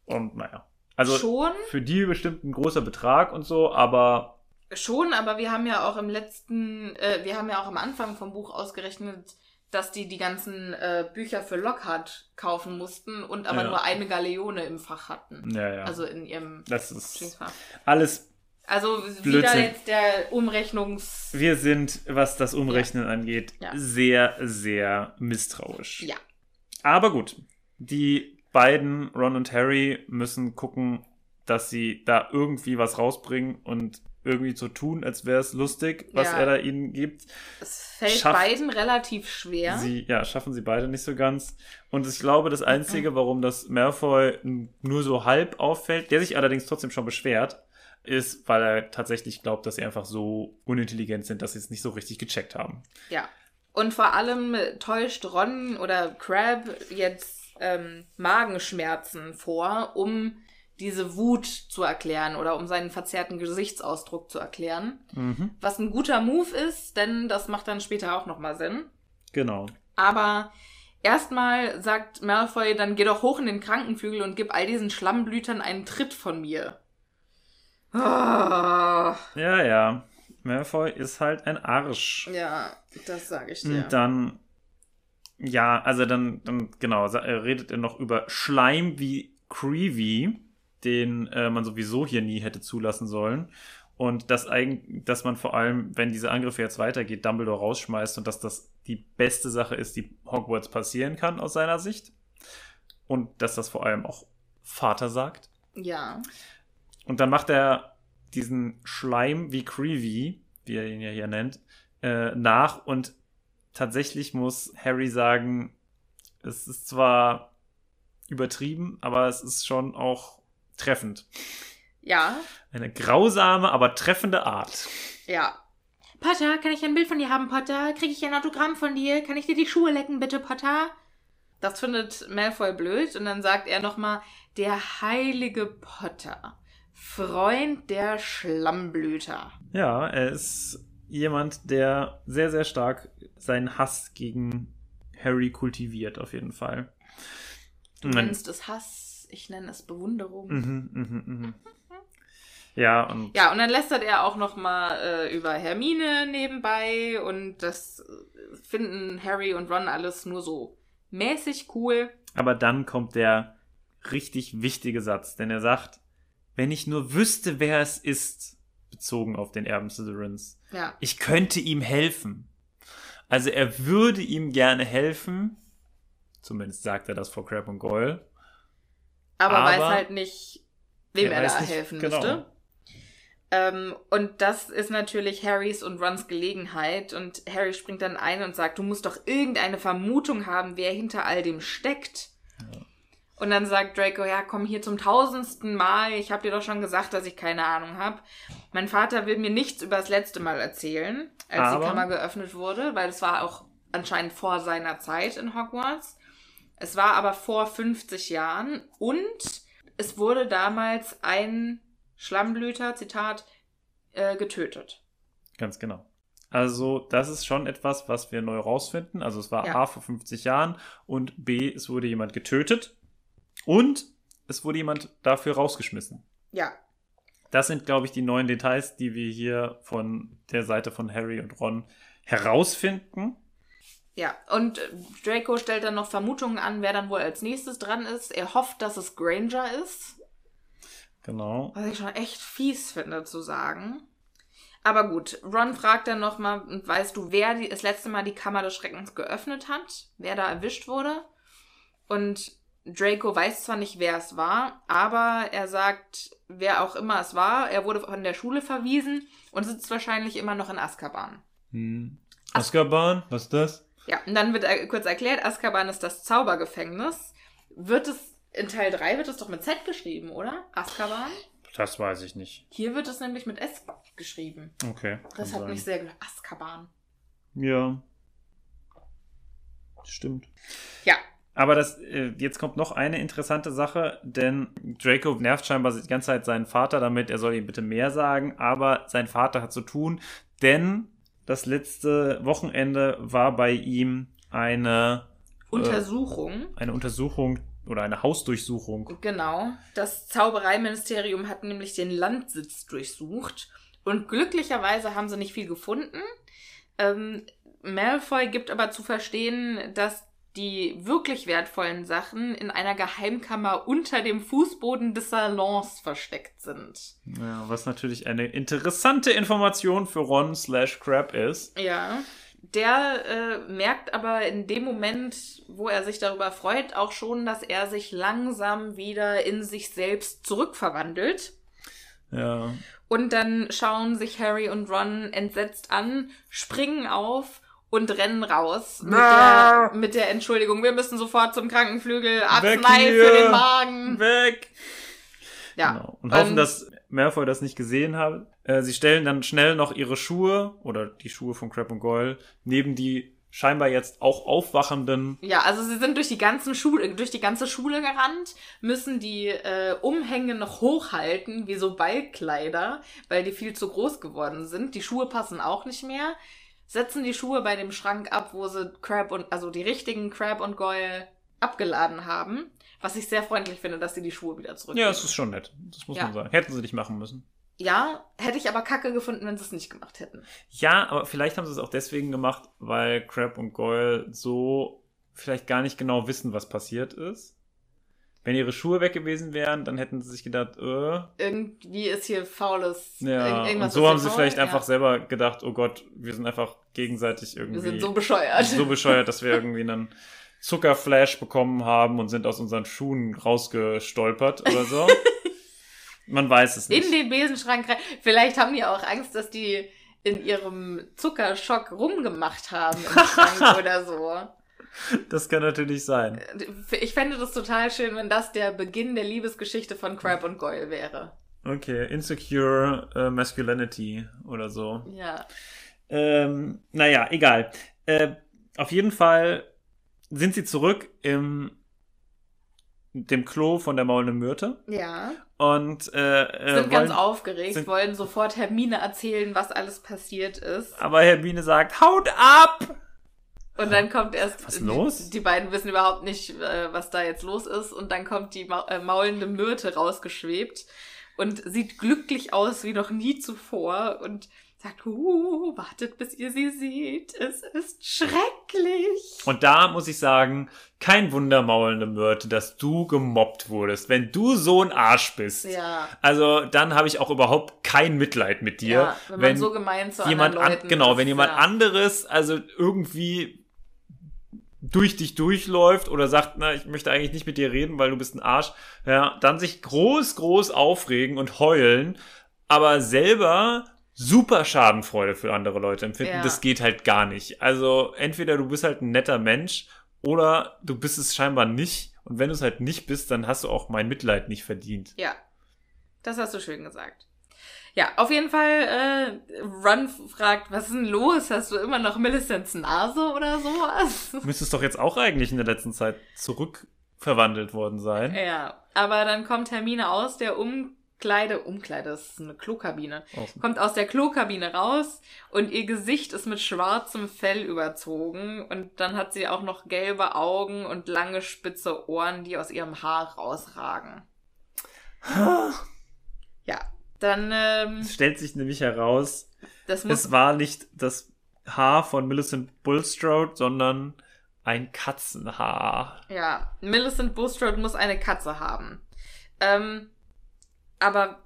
Und naja. Also Schon, für die bestimmt ein großer Betrag und so, aber schon, aber wir haben ja auch im letzten, äh, wir haben ja auch am Anfang vom Buch ausgerechnet, dass die die ganzen äh, Bücher für Lockhart kaufen mussten und aber Ja. nur eine Galeone im Fach hatten. ja, ja. Also in ihrem das ist alles. Also wieder Blödsinn. jetzt der Umrechnungs... Wir sind, was das Umrechnen angeht, Ja. sehr, sehr misstrauisch. Ja. Aber gut, die beiden, Ron und Harry, müssen gucken, dass sie da irgendwie was rausbringen und irgendwie so tun, als wäre es lustig, was Ja. er da ihnen gibt. Es fällt Schafft- beiden relativ schwer. Sie, ja, schaffen sie beide nicht so ganz. Und ich glaube, das Einzige, warum das Malfoy n- nur so halb auffällt, der sich allerdings trotzdem schon beschwert, ist, weil er tatsächlich glaubt, dass sie einfach so unintelligent sind, dass sie es nicht so richtig gecheckt haben. Ja. Und vor allem täuscht Ron oder Crab jetzt ähm, Magenschmerzen vor, um diese Wut zu erklären oder um seinen verzerrten Gesichtsausdruck zu erklären. Mhm. Was ein guter Move ist, denn das macht dann später auch nochmal Sinn. Genau. Aber erstmal sagt Malfoy, dann geh doch hoch in den Krankenflügel und gib all diesen Schlammblütern einen Tritt von mir. Ah, Ja, ja. Malfoy ist halt ein Arsch. ja, das sage ich dir. Und dann, ja, also dann, dann genau, redet er noch über Schleim wie Creevy, den äh, man sowieso hier nie hätte zulassen sollen. Und dass, eigen, dass man vor allem, wenn diese Angriffe jetzt weitergeht, Dumbledore rausschmeißt und dass das die beste Sache ist, die Hogwarts passieren kann aus seiner Sicht. Und dass das vor allem auch Vater sagt. Ja. Und dann macht er diesen Schleim wie Creevy, wie er ihn ja hier nennt, äh, nach. Und tatsächlich muss Harry sagen, es ist zwar übertrieben, aber es ist schon auch treffend. Ja. Eine grausame, aber treffende Art. Ja. Potter, kann ich ein Bild von dir haben, Potter? Kriege ich ein Autogramm von dir? Kann ich dir die Schuhe lecken, bitte, Potter? Das findet Malfoy blöd und dann sagt er nochmal, der heilige Potter, Freund der Schlammblüter. Ja, er ist jemand, der sehr, sehr stark seinen Hass gegen Harry kultiviert, auf jeden Fall. Du nennst es Hass, ich nenne es Bewunderung. Mhm, mhm, mhm. Ja, und Ja, und dann lästert er auch nochmal äh, über Hermine nebenbei und das äh, finden Harry und Ron alles nur so mäßig cool. aber dann kommt der richtig wichtige Satz, denn er sagt, wenn ich nur wüsste, wer es ist, bezogen auf den Erben Slytherins, Ja. ich könnte ihm helfen. Also er würde ihm gerne helfen, zumindest sagt er das vor Crab und Goyle. Aber, Aber weiß halt nicht, wem er er, da nicht- helfen genau. müsste. Ähm, und das ist natürlich Harrys und Rons Gelegenheit. Und Harry springt dann ein und sagt, du musst doch irgendeine Vermutung haben, wer hinter all dem steckt. Und dann sagt Draco, ja, komm hier zum tausendsten Mal. Ich habe dir doch schon gesagt, dass ich keine Ahnung habe. Mein Vater will mir nichts über das letzte Mal erzählen, als Aber- die Kammer geöffnet wurde, weil es war auch anscheinend vor seiner Zeit in Hogwarts. Es war aber vor 50 Jahren und es wurde damals ein Schlammblüter, Zitat, äh, getötet. Ganz genau. Also, das ist schon etwas, was wir neu rausfinden. Also, es war Ja. A vor 50 Jahren und B, es wurde jemand getötet und es wurde jemand dafür rausgeschmissen. Ja, Das sind, glaube ich, die neuen Details, die wir hier von der Seite von Harry und Ron herausfinden. Ja. Und äh, Draco stellt dann noch Vermutungen an, wer dann wohl als nächstes dran ist. Er hofft, dass es Granger ist. Genau. Was ich schon echt fies finde zu sagen. Aber gut, Ron fragt dann nochmal, weißt du, wer die, das letzte Mal die Kammer des Schreckens geöffnet hat? Wer da erwischt wurde? Und Draco weiß zwar nicht, wer es war, aber er sagt, wer auch immer es war, er wurde von der Schule verwiesen und sitzt wahrscheinlich immer noch in Azkaban. Hm. Azkaban, was ist das? Ja, und dann wird er kurz erklärt, Azkaban ist das Zaubergefängnis. Wird es, in Teil 3 wird es doch mit Z geschrieben, oder? Azkaban? Das weiß ich nicht. Hier wird es nämlich mit S geschrieben. Okay. Das hat sein. mich sehr ge- Azkaban. Ja. Stimmt. Ja, Aber das, äh, jetzt kommt noch eine interessante Sache, denn Draco nervt scheinbar die ganze Zeit seinen Vater damit, er soll ihm bitte mehr sagen, aber sein Vater hat zu tun, denn das letzte Wochenende war bei ihm eine, Untersuchung. eine Untersuchung oder eine Hausdurchsuchung. Genau. Das Zaubereiministerium hat nämlich den Landsitz durchsucht. Und glücklicherweise haben sie nicht viel gefunden. Ähm, Malfoy gibt aber zu verstehen, dass die wirklich wertvollen Sachen in einer Geheimkammer unter dem Fußboden des Salons versteckt sind. Ja, was natürlich eine interessante Information für Ron slash Crab ist. Ja. Der äh, merkt aber in dem Moment, wo er sich darüber freut, auch schon, dass er sich langsam wieder in sich selbst zurückverwandelt. Ja. Und dann schauen sich Harry und Ron entsetzt an, springen auf und rennen raus mit der, mit der Entschuldigung, wir müssen sofort zum Krankenflügel, Arznei für den Magen. Weg! Ja. Genau. Und hoffen, dass Malfoy das nicht gesehen hat. Äh, sie stellen dann schnell noch ihre Schuhe oder die Schuhe von Crab und Goyle neben die scheinbar jetzt auch aufwachenden. Ja, also sie sind durch die ganzen Schule, durch die ganze Schule gerannt, müssen die äh, Umhänge noch hochhalten, wie so Ballkleider, weil die viel zu groß geworden sind. Die Schuhe passen auch nicht mehr. Setzen die Schuhe bei dem Schrank ab, wo sie Crab und, also die richtigen Crab und Goyle abgeladen haben. Was ich sehr freundlich finde, dass sie die Schuhe wieder zurückgeben. Ja, es ist schon nett. Das muss Ja. man sagen. Hätten sie nicht machen müssen. Ja, hätte ich aber kacke gefunden, wenn sie es nicht gemacht hätten. Ja, aber vielleicht haben sie es auch deswegen gemacht, weil Crab und Goyle so vielleicht gar nicht genau wissen, was passiert ist. Wenn ihre Schuhe weg gewesen wären, dann hätten sie sich gedacht, äh, Irgendwie ist hier faules. ja. irg- Und so haben sie faul. vielleicht Ja. einfach selber gedacht, oh Gott, wir sind einfach gegenseitig irgendwie Wir sind so bescheuert. so bescheuert, dass wir irgendwie einen Zuckerflash bekommen haben und sind aus unseren Schuhen rausgestolpert oder so. Man weiß es nicht. In den Besenschrank rein. Vielleicht haben die auch Angst, dass die in ihrem Zuckerschock rumgemacht haben im Schrank oder so. das kann natürlich sein. Ich fände das total schön, wenn das der Beginn der Liebesgeschichte von Crab und Goyle wäre. Okay, Insecure äh, Masculinity oder so. Ja. Ähm, naja, egal. Äh, auf jeden Fall sind sie zurück im dem Klo von der maulenden Myrte Ja. und äh, äh, Sind ganz wollen, aufgeregt, sind- wollen sofort Hermine erzählen, was alles passiert ist. aber Hermine sagt, haut ab! Und dann kommt erst. Was ist los? Die, die beiden wissen überhaupt nicht, äh, was da jetzt los ist. Und dann kommt die äh, maulende Myrte rausgeschwebt und sieht glücklich aus wie noch nie zuvor und sagt, uh, wartet, bis ihr sie seht. Es ist schrecklich. Und da muss ich sagen, kein Wunder, maulende Myrte, dass du gemobbt wurdest. Wenn du so ein Arsch bist. Ja. Also dann habe ich auch überhaupt kein Mitleid mit dir. Ja, wenn man so gemein zu jemand anderen Leuten an, genau, ist, wenn jemand ja. anderes also irgendwie durch dich durchläuft oder sagt, na, ich möchte eigentlich nicht mit dir reden, weil du bist ein Arsch, ja, dann sich groß, groß aufregen und heulen, aber selber super Schadenfreude für andere Leute empfinden, Ja. das geht halt gar nicht. Also entweder du bist halt ein netter Mensch oder du bist es scheinbar nicht und wenn du es halt nicht bist, dann hast du auch mein Mitleid nicht verdient. Ja, das hast du schön gesagt. Ja, auf jeden Fall, äh, Ron fragt, was ist denn los? Hast du immer noch Millicents Nase oder sowas? Müsstest doch jetzt auch eigentlich in der letzten Zeit zurückverwandelt worden sein. Ja, aber dann kommt Hermine aus der Umkleide, Umkleide, das ist eine Klokabine, Außen. kommt aus der Klokabine raus und ihr Gesicht ist mit schwarzem Fell überzogen und dann hat sie auch noch gelbe Augen und lange spitze Ohren, die aus ihrem Haar rausragen. Ja, dann, ähm, Es stellt sich nämlich heraus, es war nicht das Haar von Millicent Bulstrode, sondern ein Katzenhaar. Ja, Millicent Bulstrode muss eine Katze haben. Ähm, aber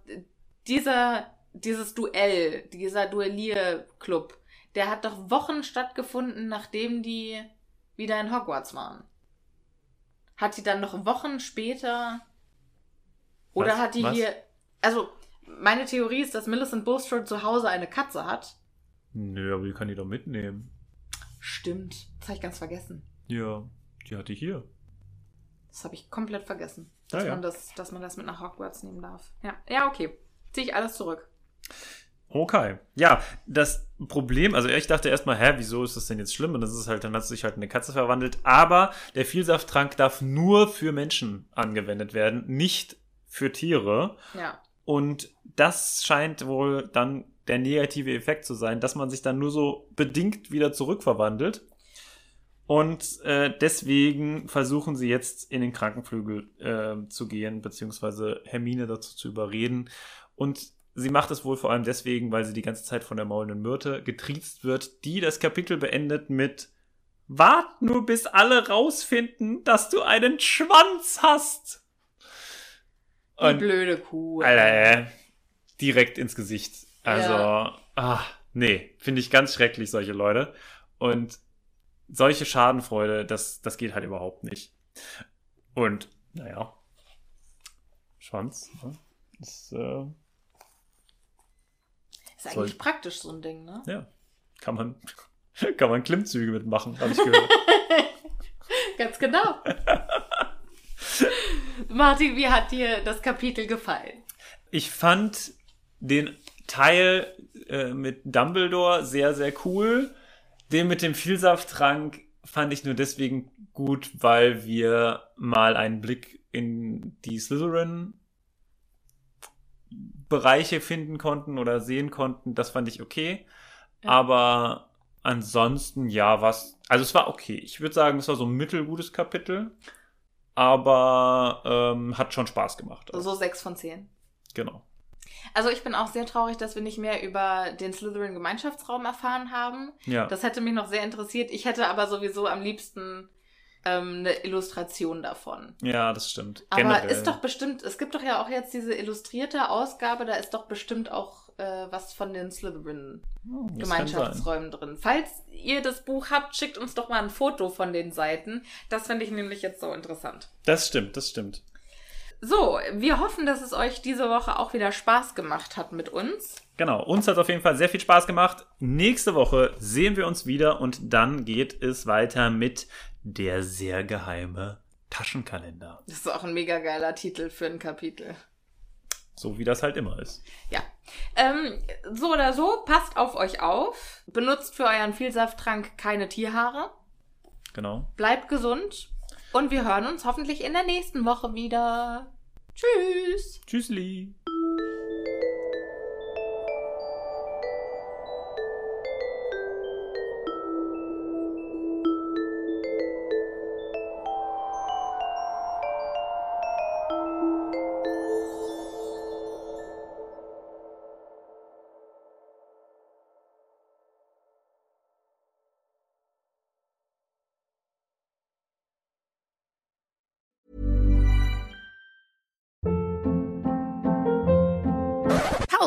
dieser, dieses Duell, dieser Duellierclub, der hat doch Wochen stattgefunden, nachdem die wieder in Hogwarts waren. Hat die dann noch Wochen später oder Was? hat die Was? hier, also meine Theorie ist, dass Millicent Bulstrode zu Hause eine Katze hat. Nö, aber die kann die doch mitnehmen. Stimmt, das habe ich ganz vergessen. Ja, die hat die hier. Das habe ich komplett vergessen. Ah, Dass, ja. man das, dass man das mit nach Hogwarts nehmen darf. Ja, ja okay. Ziehe ich alles zurück. Okay. Ja, das Problem, also ich dachte erstmal, hä, wieso ist das denn jetzt schlimm? Und das ist halt, dann hat sich halt in eine Katze verwandelt. Aber der Vielsafttrank darf nur für Menschen angewendet werden, nicht für Tiere. Ja. Und das scheint wohl dann der negative Effekt zu sein, dass man sich dann nur so bedingt wieder zurückverwandelt. Und äh, deswegen versuchen sie jetzt in den Krankenflügel äh, zu gehen, beziehungsweise Hermine dazu zu überreden. Und sie macht es wohl vor allem deswegen, weil sie die ganze Zeit von der maulenden Myrte getriezt wird, die das Kapitel beendet mit Wart nur, bis alle rausfinden, dass du einen Schwanz hast. Die Und- blöde Kuh. Alter, äh, direkt ins Gesicht. Also, Ja. ah, nee, finde ich ganz schrecklich, solche Leute. Und solche Schadenfreude, das, das geht halt überhaupt nicht. Und, naja, Schwanz, ne? ist, äh, Ist eigentlich Soll- praktisch so ein Ding, ne? ja, kann man, kann man Klimmzüge mitmachen, habe ich gehört. Ganz genau. Martin, wie hat dir das Kapitel gefallen? Ich fand den Teil äh, mit Dumbledore sehr, sehr cool. Den mit dem Vielsafttrank fand ich nur deswegen gut, weil wir mal einen Blick in die Slytherin Bereiche finden konnten oder sehen konnten. Das fand ich okay. Ja. Aber ansonsten, ja, was. Also es war okay. Ich würde sagen, es war so ein mittelgutes Kapitel. Aber ähm, hat schon Spaß gemacht. So sechs von zehn. Genau. Also ich bin auch sehr traurig, dass wir nicht mehr über den Slytherin Gemeinschaftsraum erfahren haben. Ja. Das hätte mich noch sehr interessiert. Ich hätte aber sowieso am liebsten ähm, eine Illustration davon. Ja, das stimmt. Aber Generell. ist doch bestimmt, es gibt doch ja auch jetzt diese illustrierte Ausgabe, da ist doch bestimmt auch äh, was von den Slytherin Oh, drin. Falls ihr das Buch habt, schickt uns doch mal ein Foto von den Seiten. Das finde ich nämlich jetzt so interessant. Das stimmt, das stimmt. So, wir hoffen, dass es euch diese Woche auch wieder Spaß gemacht hat mit uns. Genau, uns hat auf jeden Fall sehr viel Spaß gemacht. Nächste Woche sehen wir uns wieder und dann geht es weiter mit der sehr geheime Taschenkalender. Das ist auch ein mega geiler Titel für ein Kapitel. So wie das halt immer ist. Ja. Ähm, so oder so, passt auf euch auf. Benutzt für euren Vielsafttrank keine Tierhaare. Genau. Bleibt gesund. Und wir hören uns hoffentlich in der nächsten Woche wieder. Tschüss. Tschüssli.